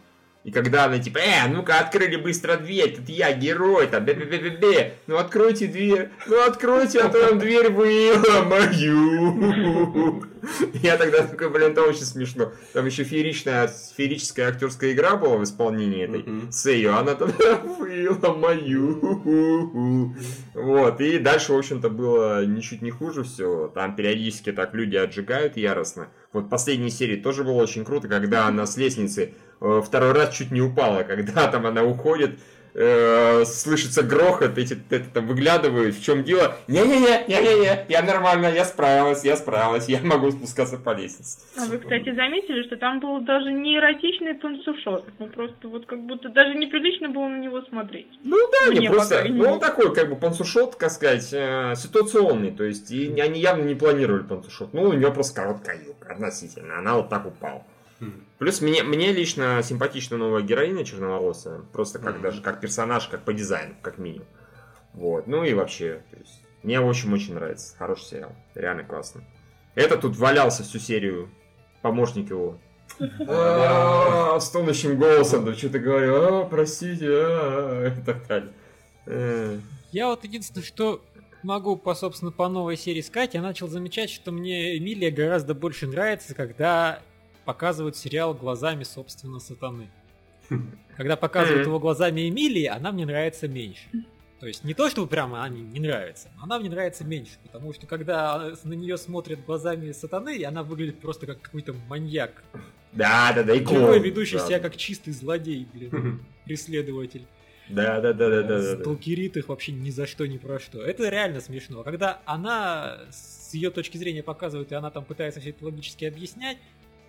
и когда она типа, э, ну-ка, открыли быстро дверь, тут я герой, там, бе-бе-бе-бе-бе, ну откройте дверь, ну откройте, а то там дверь выломаю. Я тогда такой, блин, это очень смешно. Там еще фееричная, феерическая актерская игра была в исполнении этой Мгм. Сэйо, она там *laughs* выломаю. Вот, и дальше, в общем-то, было ничуть не хуже все. Там периодически так люди отжигают яростно. Вот последней серии тоже было очень круто, когда она с лестницы э, второй раз чуть не упала, *laughs* когда там она уходит, э, слышится грохот, эти это, там выглядывают, в чем дело. Не-не-не, не-не-не, я нормально, я справилась, я справилась, я могу спускаться по лестнице. А вы, кстати, заметили, что там был даже не эротичный панцушот. Ну просто вот как будто даже неприлично было на него смотреть. Ну да, Мне, не просто, ну он такой, как бы, пансушот, как сказать, э, ситуационный, то есть и они явно не планировали пансушот. Ну, у нее просто короткая юбка относительно, она вот так упала. Мгм. Плюс мне, мне лично симпатична новая героиня черноволосая, просто как даже как персонаж, как по дизайну, как минимум. Вот, ну и вообще, то есть, мне очень-очень нравится, хороший сериал, реально классно. Это тут валялся всю серию, помощник его. А, С тонущим голосом, да что-то говорю, «А, простите, а», и так далее. Я вот единственное, что могу, по, собственно, по новой серии сказать, я начал замечать, что мне Эмилия гораздо больше нравится, когда показывают сериал глазами, собственно, сатаны. Когда показывают Мгм. его глазами Эмилии, она мне нравится меньше. То есть не то, что прямо она не нравится, но она мне нравится меньше, потому что когда на нее смотрят глазами сатаны, она выглядит просто как какой-то маньяк. Да, да, да, и Герой, ведущий да. себя как чистый злодей, блин, преследователь. Да, да, да, да, да, да, да. Сталкерит их вообще ни за что, ни про что. Это реально смешно. Когда она с ее точки зрения показывает, и она там пытается все это логически объяснять,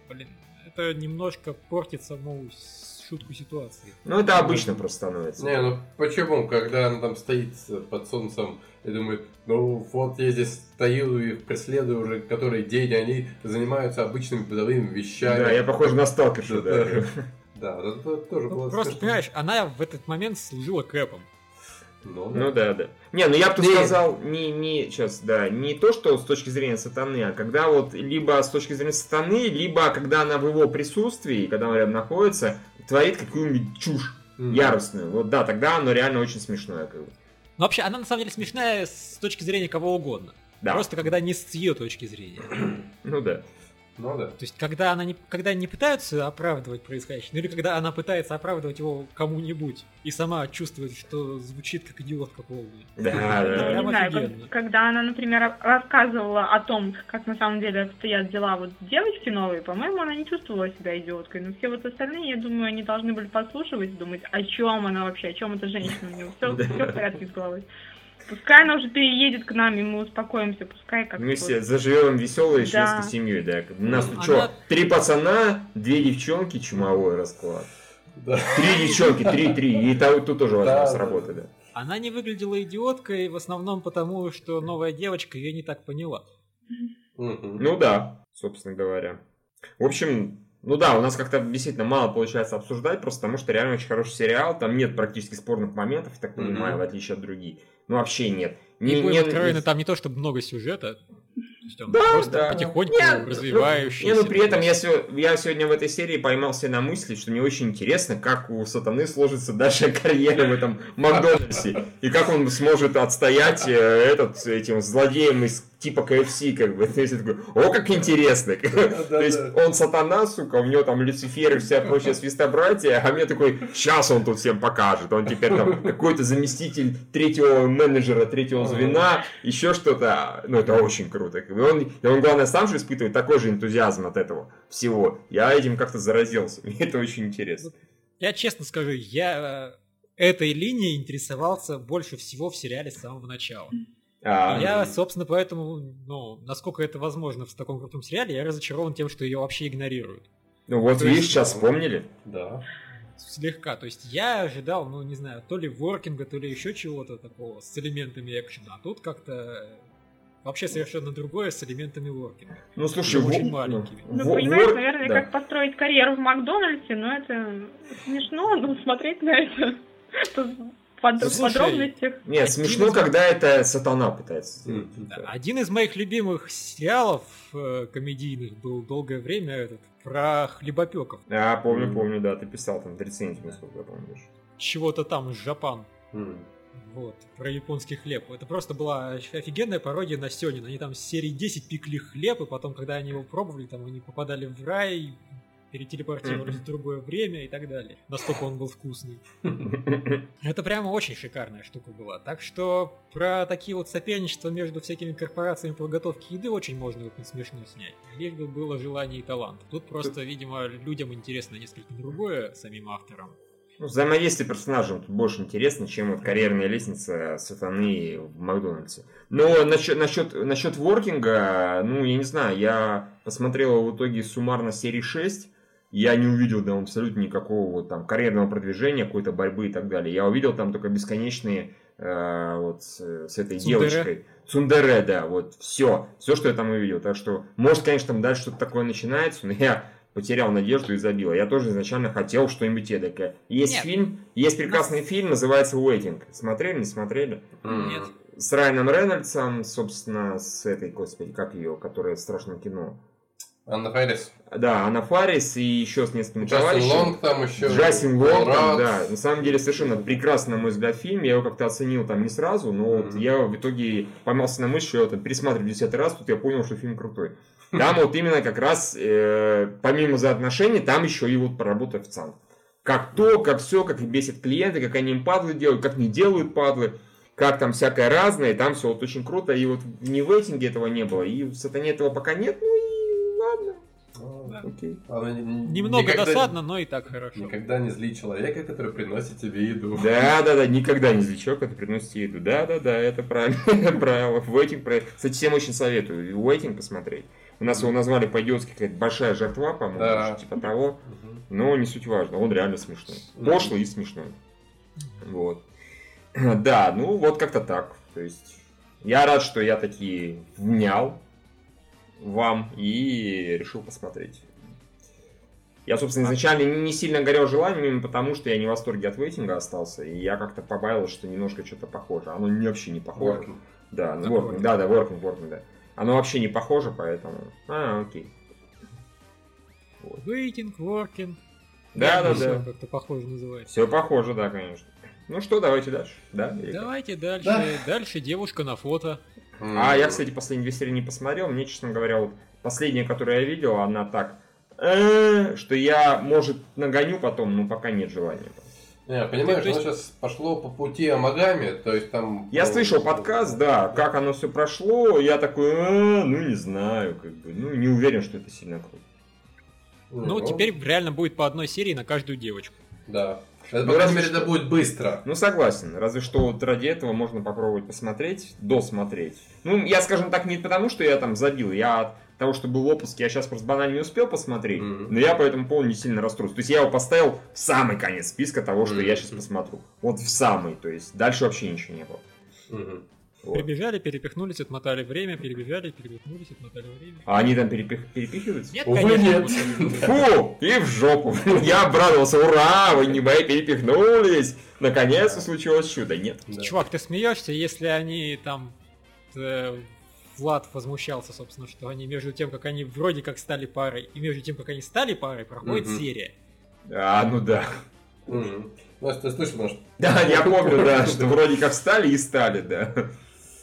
блин, это немножко портит саму с- шутку ситуации. Ну, это обычно просто становится. Не, ну почему, когда она там стоит под солнцем и думает, ну вот я здесь стою и преследую уже который день, они занимаются обычными бытовыми вещами. Да, я похож на сталкершу, *laughs* Да, да. Это тоже Ну, было просто, понимаешь, она в этот момент служила кэпом. Ну, Ну да, да. Не, ну я бы тут сказал, не, не, сейчас, да, не то, что с точки зрения сатаны, а когда вот либо с точки зрения сатаны, либо когда она в его присутствии, когда он рядом находится, творит какую-нибудь чушь Мгм. яростную. Вот да, тогда оно реально очень смешное. Как бы. Но вообще, она на самом деле смешная с точки зрения кого угодно. Да. Просто когда не с ее точки зрения. Ну да. Ну да. То есть, когда она не, когда не пытаются оправдывать происходящее, ну или когда она пытается оправдывать его кому-нибудь и сама чувствует, что звучит как идиот какого-нибудь. Да, да. Прям не знаю, когда она, например, рассказывала о том, как на самом деле обстоят дела вот девочки новые, по-моему, она не чувствовала себя идиоткой. Но все вот остальные, я думаю, они должны были послушивать и думать, о чем она вообще, о чем эта женщина, у нее все, Да. в порядке с головой. Пускай она уже переедет к нам, и мы успокоимся, пускай как Мы все заживем веселой Да. шведской семьей, да. У нас тут Она- что, три пацана, две девчонки, чумовой расклад. Да. Три девчонки, три-три. И та- тут тоже Да, возможность да, работы, да. Она не выглядела идиоткой в основном потому, что новая девочка ее не так поняла. Ну да, собственно говоря. В общем, ну да, у нас как-то действительно мало получается обсуждать, просто потому что реально очень хороший сериал, там нет практически спорных моментов, я так понимаю, Мгм. в отличие от других. Ну вообще нет. Не, будем не- откровенны, там не то, чтобы много сюжета. То есть он Да, просто да. потихоньку Не, развивающийся. Не, ну при этом я, я сегодня в этой серии поймался на мысли, что мне очень интересно, как у сатаны сложится дальше *laughs* карьера в этом Макдональдсе. И как он сможет отстоять э, этот этим злодеем из типа КФС, как бы. *laughs* То есть такой, о, как интересно. *laughs* То есть он сатана, сука, у него там Люцифер и вся прочая свистобратья, а мне такой, сейчас он тут всем покажет. Он теперь там *laughs* какой-то заместитель третьего менеджера, третьего звена, еще что-то. Ну, это очень круто. И он, и он, главное, сам же испытывает такой же энтузиазм от этого всего. Я этим как-то заразился. Мне это очень интересно. Я честно скажу, я э, этой линией интересовался больше всего в сериале с самого начала. А, я, собственно, поэтому, ну, насколько это возможно в таком крутом сериале, я разочарован тем, что ее вообще игнорируют. ну вот то видишь, есть- сейчас вспомнили. Да. Слегка. То есть я ожидал, ну, не знаю, то ли воркинга, то ли еще чего-то такого с элементами экшена. А тут как-то вообще совершенно другое с элементами воркинга. Ну слушай, Очень во- маленькими. Ну, во- понимаешь, наверное, да. как построить карьеру в Макдональдсе, но это смешно, но смотреть на это *laughs* под- Ну, слушай, подробностях. Нет, смешно, из- когда это сатана пытается сделать. Один из моих любимых сериалов э, комедийных был долгое время этот про хлебопеков. А, помню, Мгм. помню, да, ты писал там в рецензии, насколько я помню. Чего-то там из Жапан. М. Вот, про японский хлеб. Это просто была офигенная пародия на Сёнин. Они там с серии 10 пекли хлеб, и потом, когда они его пробовали, там они попадали в рай, перетелепортировались в другое время и так далее. Настолько он был вкусный. *laughs* Это прямо очень шикарная штука была. Так что про такие вот соперничества между всякими корпорациями по готовке еды очень можно очень смешно снять. Лишь бы было желание и талант. Тут просто, видимо, людям интересно несколько другое самим авторам. Ну, взаимодействие персонажем тут больше интересно, чем вот карьерная лестница сатаны в Макдональдсе. Но насчет, насчет, насчет воркинга, ну, я не знаю, я посмотрел в итоге суммарно серии 6, я не увидел там абсолютно никакого вот там карьерного продвижения, какой-то борьбы и так далее. Я увидел там только бесконечные э, вот с, с этой Цундере. девочкой. Цундере, да, вот все, все, что я там увидел. Так что, может, конечно, там дальше что-то такое начинается, но я потерял надежду и забил. Я тоже изначально хотел что-нибудь эдакое. Есть Нет. фильм, есть прекрасный фильм, называется «Уэйтинг». Смотрели, не смотрели? Нет. С Райаном Рейнольдсом, собственно, с этой, господи, как ее, которая в страшном кино. Анна Фэрис. Да, Анна Фарис и еще с несколькими Джастин товарищами. Лонг там еще. Джастин Лонг, там, да. На самом деле совершенно прекрасный, на мой взгляд, фильм. Я его как-то оценил там не сразу, но вот Мгм. я в итоге поймался на мысли, что я там пересматриваю десятый раз, тут я понял, что фильм крутой. Там вот именно как раз, э, помимо взаимоотношений, там еще и вот проработа официант. Как то, как все, как их бесит клиенты, как они им падлы делают, как не делают падлы, как там всякое разное, там все вот очень круто, и вот ни в рейтинге этого не было, и в сатане этого пока нет, ну и ладно, А, окей. она не- не- Немного никогда- досадно, но и так хорошо. Никогда не зли человека, который приносит тебе еду. Да, да, да, никогда не злячок, это приносит еду. Да, да, да, это правильно, *laughs* правило. Вейтинг, про- кстати, всем очень советую. Вейтинг посмотреть. У нас его назвали по-идиотски какая-то большая жертва, по-моему, Да. типа того. Но не суть важно, он реально смешной. Пошлый и смешной. Вот. *clears throat* Да, ну вот как-то так. То есть я рад, что я таки внял вам и решил посмотреть. Я, собственно, изначально не сильно горел желанием, именно потому что я не в восторге от вейтинга остался, и я как-то побаивался, что немножко что-то похоже. Оно не- вообще не похоже. Working. Да, ну, working, working. да, да, working, working, да. Оно вообще не похоже, поэтому... А, окей. Waiting, working. Да, да, Всё да. Как-то похоже называется. Все похоже, да, конечно. Ну что, давайте дальше. Да? Или как? Давайте дальше. Да. Дальше девушка на фото. А я, кстати, последние две серии не посмотрел. Мне, честно говоря, вот последняя, которую я видел, она так... «Э, что я, может, нагоню потом, но пока нет желания. Не, понимаешь, То есть- оно сейчас пошло по пути Амагами, то есть там... Я ну, слышал подкаст, да, как оно все прошло, я такой, «А, ну не знаю, как бы, ну не уверен, что это сильно круто. Ну, теперь реально будет по одной серии на каждую девочку. Да. Это, Ну, по крайней мере, это будет быстро. Ну, согласен. Разве что вот ради этого можно попробовать посмотреть, досмотреть. Ну, я, скажем так, не потому, что я там забил, я от того, что был отпуск, я сейчас просто банально не успел посмотреть, Мгм. но я по этому поводу не сильно расстроился. То есть я его поставил в самый конец списка того, что я Мгм. сейчас посмотрю. Вот в самый, то есть дальше вообще ничего не было. Мгм. Вот. Перебежали, перепихнулись, отмотали время, перебежали, перепихнулись, отмотали время. А они там перепих- перепихиваются? Нет, Увы, конечно. нет. *laughs* Фу, и в жопу. Я обрадовался, ура, вы не мои перепихнулись. Наконец-то случилось чудо. Нет. Да. Чувак, ты смеешься, если они там... э, Влад возмущался, собственно, что они между тем, как они вроде как стали парой, и между тем, как они стали парой, проходит Мгм. серия. А, ну да. Ну, если ты слышал, наш... Да, я помню, да, *laughs* что вроде как стали и стали, да.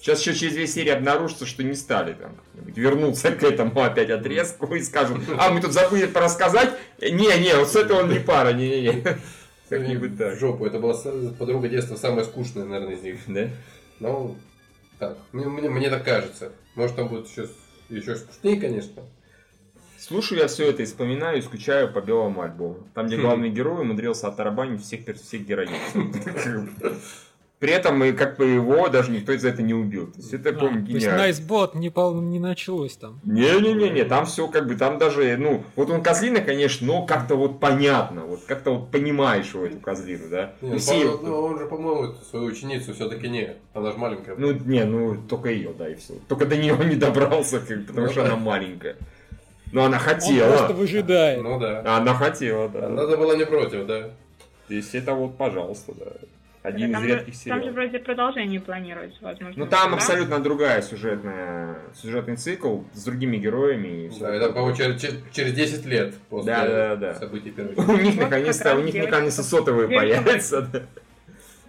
Сейчас еще через две серии обнаружится, что не стали там. Вернутся к этому опять отрезку и скажут, а мы тут забыли рассказать. Не-не, вот с этого он не пара, не-не-не. *laughs* Как-нибудь В так. жопу. Это была подруга детства самая скучная, наверное, из них. Да? Ну, так. Мне, мне, мне так кажется. Может, там будет еще, еще скучнее, конечно. Слушаю я все это и вспоминаю, и скучаю по белому альбому. Там, где *laughs* главный герой умудрился оттарабанить всех, всех героинь. *laughs* При этом, и как бы его даже никто за это не убил. То есть это, я А, помню, то есть гениально. Найсбот не, пол- не началось там. Не-не-не, там все как бы, там даже, ну, вот он козлина, конечно, но как-то вот понятно, вот как-то вот понимаешь его, эту козлину, да? Не, Ну, ну, все- ну, он же, по-моему, свою ученицу все-таки не. Она же маленькая. ну, не, ну, только ее, да, и все. Только до нее не добрался, как потому Ну что да. она маленькая. Но она Он просто хотела. выжидает. Ну да. Она хотела, да. Надо было не против, да. То есть это вот, пожалуйста, да. Один там, из же, редких там же сериалов. вроде продолжение планируется, возможно. Ну там да? абсолютно другая сюжетная, сюжетный цикл с другими героями. И всё Да, это, по-моему, через, через- через 10 лет после Да, да, да. событий первой *laughs* У них наконец-то, у них наконец-то сотовые появятся. да.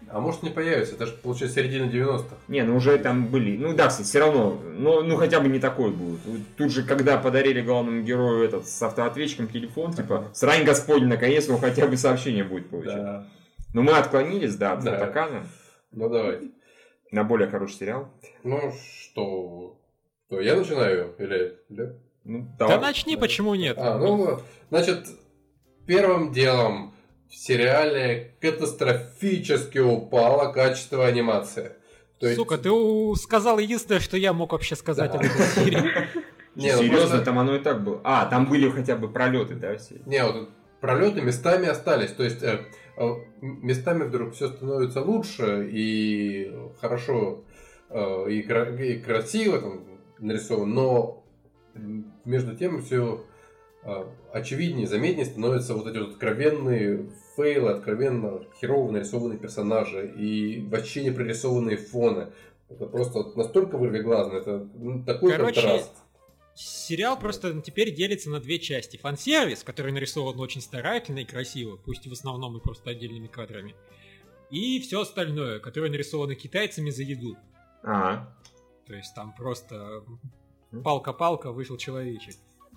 А может не появится, это же получается середина 90-х. Не, ну уже там были. Ну да, кстати, все равно. Ну, ну хотя бы не такой будет. Тут же, когда подарили главному герою этот с автоответчиком телефон, типа, срань господень, наконец-то он хотя бы сообщение будет получать. Да. Но мы отклонились, да, от Да. Ну давайте. на более хороший сериал. Ну что, что, я начинаю или? или? Ну, Да давай. начни, почему нет? А, ну. Значит, первым делом в сериале катастрофически упало качество анимации. То есть- Сука, ты у- сказал единственное, что я мог вообще сказать Да. об этой серии. *laughs* Не, ну Серьезно, просто- там оно и так было. А, там были хотя бы пролеты, да, все? Не, вот пролеты местами остались. То есть э, местами вдруг все становится лучше и хорошо э, и, и красиво там нарисовано, но между тем все очевиднее, заметнее становятся вот эти вот откровенные фейлы, откровенно херово нарисованные персонажи и вообще не прорисованные фоны. Это просто настолько вырвиглазно, это ну, такой Короче, контраст. Сериал просто теперь делится на две части. Фан-сервис, который нарисован очень старательно и красиво, пусть в основном и просто отдельными кадрами. И все остальное, которое нарисовано китайцами за еду. А, То есть там просто палка-палка вышел человечек.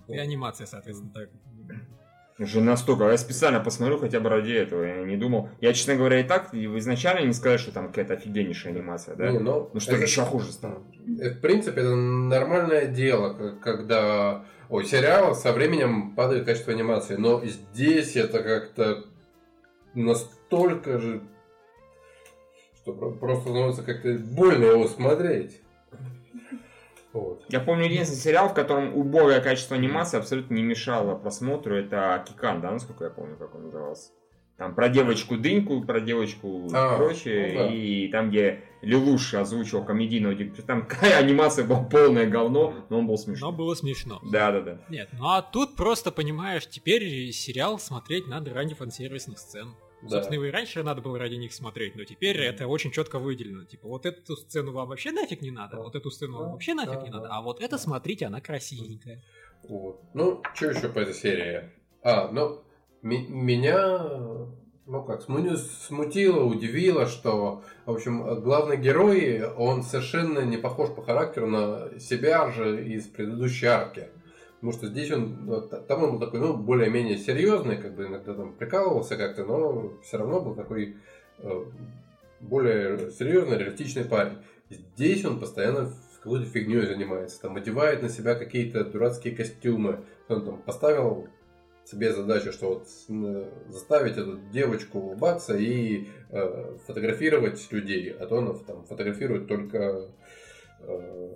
И анимация, соответственно, так. Уже настолько. Я специально посмотрю хотя бы ради этого. Я не думал. Я, честно говоря, и так изначально не сказать, что там какая-то офигеннейшая анимация, да? Не, ну, Ну что, это- еще хуже стало. Э, В принципе, это нормальное дело, когда у сериала со временем падает качество анимации, но здесь это как-то настолько же, что про- просто становится как-то больно его смотреть. Вот. Я помню единственный сериал, в котором убогое качество анимации абсолютно не мешало просмотру. Это Кикан, да, насколько я помню, как он назывался. Там про девочку Дыньку, про девочку и А, прочее. ну да. И там, где Лелуш озвучивал комедийного директора. Там *laughs* анимация была полное говно, но он был Но смешной. было смешно. Да, да, да. Нет, ну а тут просто, понимаешь, теперь сериал смотреть надо ради фан-сервисных сцен. Да. Собственно, его и раньше надо было ради них смотреть, но теперь это очень четко выделено. Типа, вот эту сцену вам вообще нафиг не надо, вот эту сцену вам Да, вообще нафиг да, не да. надо, а вот это смотрите, она красивенькая. Вот. Ну, что еще по этой серии? А, ну, меня, ну как, сму- смутило, удивило, что, в общем, главный герой, он совершенно не похож по характеру на себя же из предыдущей арки. Потому что здесь он, там он был такой, ну, более-менее серьезный, как бы иногда там прикалывался как-то, но все равно был такой э, более серьезный, реалистичный парень. Здесь он постоянно какой-то фигней занимается, там одевает на себя какие-то дурацкие костюмы. Он там поставил себе задачу, что вот заставить эту девочку улыбаться и э, фотографировать людей, а то она там фотографирует только э,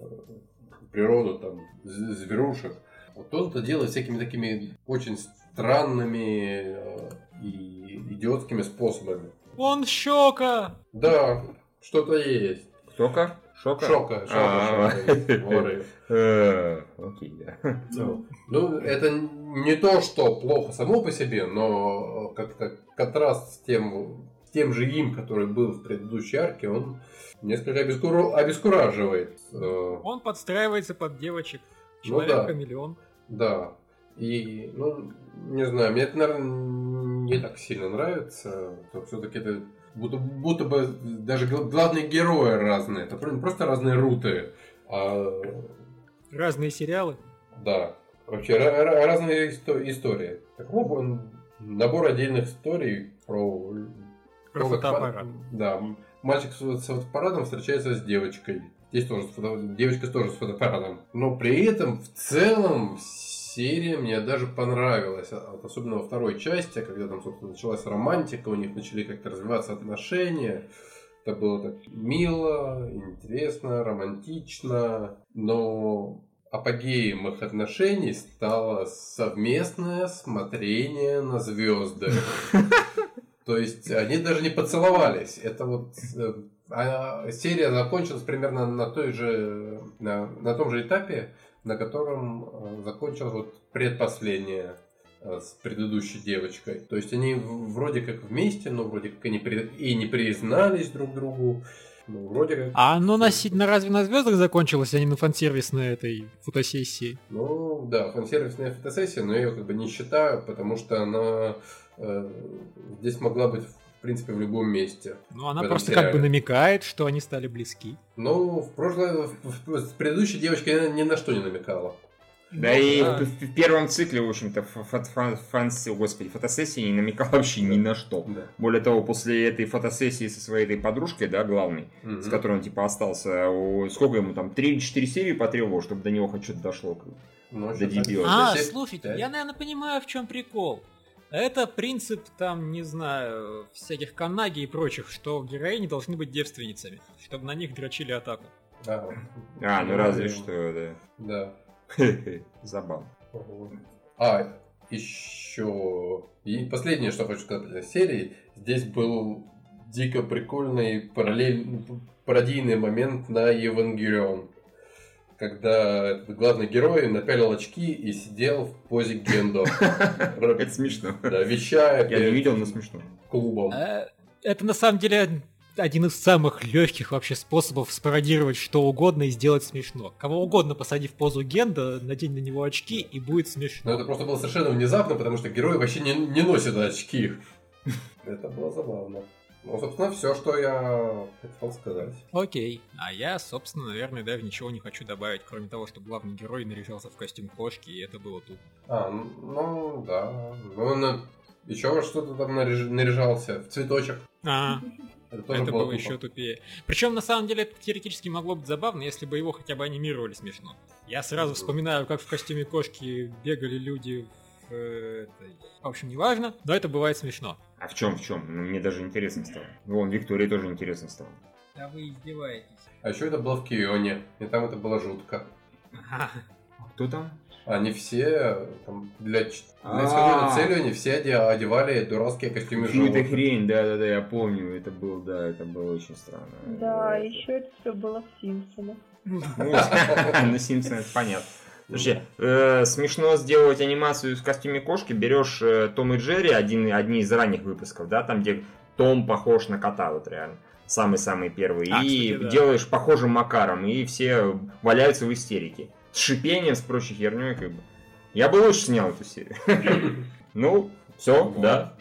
природу, там, зверушек. Вот он это делает всякими такими очень странными э, и идиотскими способами. Он щека! Да, что-то есть. Шока? Шока, шока, шока. Э, Окей, да. Ну, это не то, что плохо само по себе, но как-то контраст с тем, с тем же им, который был в предыдущей арке, он несколько обескура- обескураживает. Э, Он подстраивается под девочек. Ну да. Человек-хамелеон. Да. И, ну, не знаю, мне это, наверное, не так сильно нравится. Все-таки это будто, будто бы даже гл- главные герои разные. Это про- просто разные руты. А, Разные сериалы. да. Вообще ра- ра- разные исто- истории. Такой он набор отдельных историй про... Про фотоаппарат. Да. Мальчик с, с фотоаппаратом встречается с девочкой. Здесь тоже с фото- девочка тоже с фотоаппаратом. Но при этом в целом серия мне даже понравилась. А- особенно во второй части, когда там, собственно, началась романтика, у них начали как-то развиваться отношения. Это было так мило, интересно, романтично, но апогеем их отношений стало совместное смотрение на звезды. *laughs* То есть они даже не поцеловались. Это вот э, а серия закончилась примерно на той же на, на том же этапе, на котором э, закончилась вот предпоследняя э, с предыдущей девочкой. То есть они вроде как вместе, но вроде как они и не признались друг другу. Ну, вроде как. А оно на, на разве на звездах закончилось, а не на фан-сервисной этой фотосессии? Ну, да, фан-сервисная фотосессия, но я ее как бы не считаю, потому что она э, здесь могла быть, принципе, в любом месте. Ну, она В просто сериале. как бы намекает, что они стали близки. Но в прошлой, в, в- с предыдущей девочкой она ни на что не намекала. Да Ну, и да. в, в первом цикле, в общем-то, фа- фа- фа- фан, господи, фотосессии не намекал вообще ни на что. Да. Более того, после этой фотосессии со своей этой подружкой, да, главной, Мгм. с которой он, типа, остался, сколько ему там, 3 или 4 серии потребовал, чтобы до него хоть что-то дошло. Ну, До дебила. А, слушайте, да. я, наверное, понимаю, в чем прикол. Это принцип, там, не знаю, всяких канаги и прочих, что героини должны быть девственницами, чтобы на них дрочили атаку. А, А, ну разве что, да. да. *laughs* Забавно. А, еще... И последнее, что хочу сказать для серии. Здесь был дико прикольный параллель... пародийный момент на Евангелион. Когда этот главный герой напялил очки и сидел в позе Гендо. *laughs* Это смешно. Да, вещая Я не видел, но смешно. клубом. Э, Это на самом деле один из самых легких вообще способов спародировать что угодно и сделать смешно. Кого угодно посади в позу Генда, надень на него очки и будет Но смешно. это просто было совершенно внезапно, потому что герой вообще не, не носит очки. *laughs* Это было забавно. Ну, собственно, все, что я хотел сказать. Окей. А я, собственно, наверное, даже ничего не хочу добавить, кроме того, что главный герой наряжался в костюм кошки, и это было тут. А, ну да. Ну, он еще во что-то там наряж- наряжался, в цветочек. А, Это это было было еще тупее. Причем, на самом деле, это теоретически могло быть забавно, если бы его хотя бы анимировали смешно. Я сразу вспоминаю, как в костюме кошки бегали люди в... э, В общем, неважно, но это бывает смешно. А в чем, в чем? Ну, мне даже интересно стало. Вон, Виктории тоже интересно стало. Да вы издеваетесь. А еще это было в Кионе, и там это было жутко. А кто там? Они все там, для, ч- А. для исходной цели они все оде- одевали дурацкие костюмы Какую-то животных. хрень, да-да-да, я помню, это было, да, это было очень странно. Да, еще это все было в Симпсонах. Ну, *laughs* на Симпсоны это понятно. Слушай, э, смешно сделать анимацию в костюме кошки. Берешь э, Том и Джерри, один, одни из ранних выпусков, да, там, где Том похож на кота, вот реально. Самый-самый первый. А, и кстати, да. делаешь похожим макаром, и все валяются в истерике. С шипением, с прочей херней, как бы. Я бы лучше снял эту серию. *laughs* Ну, все, да.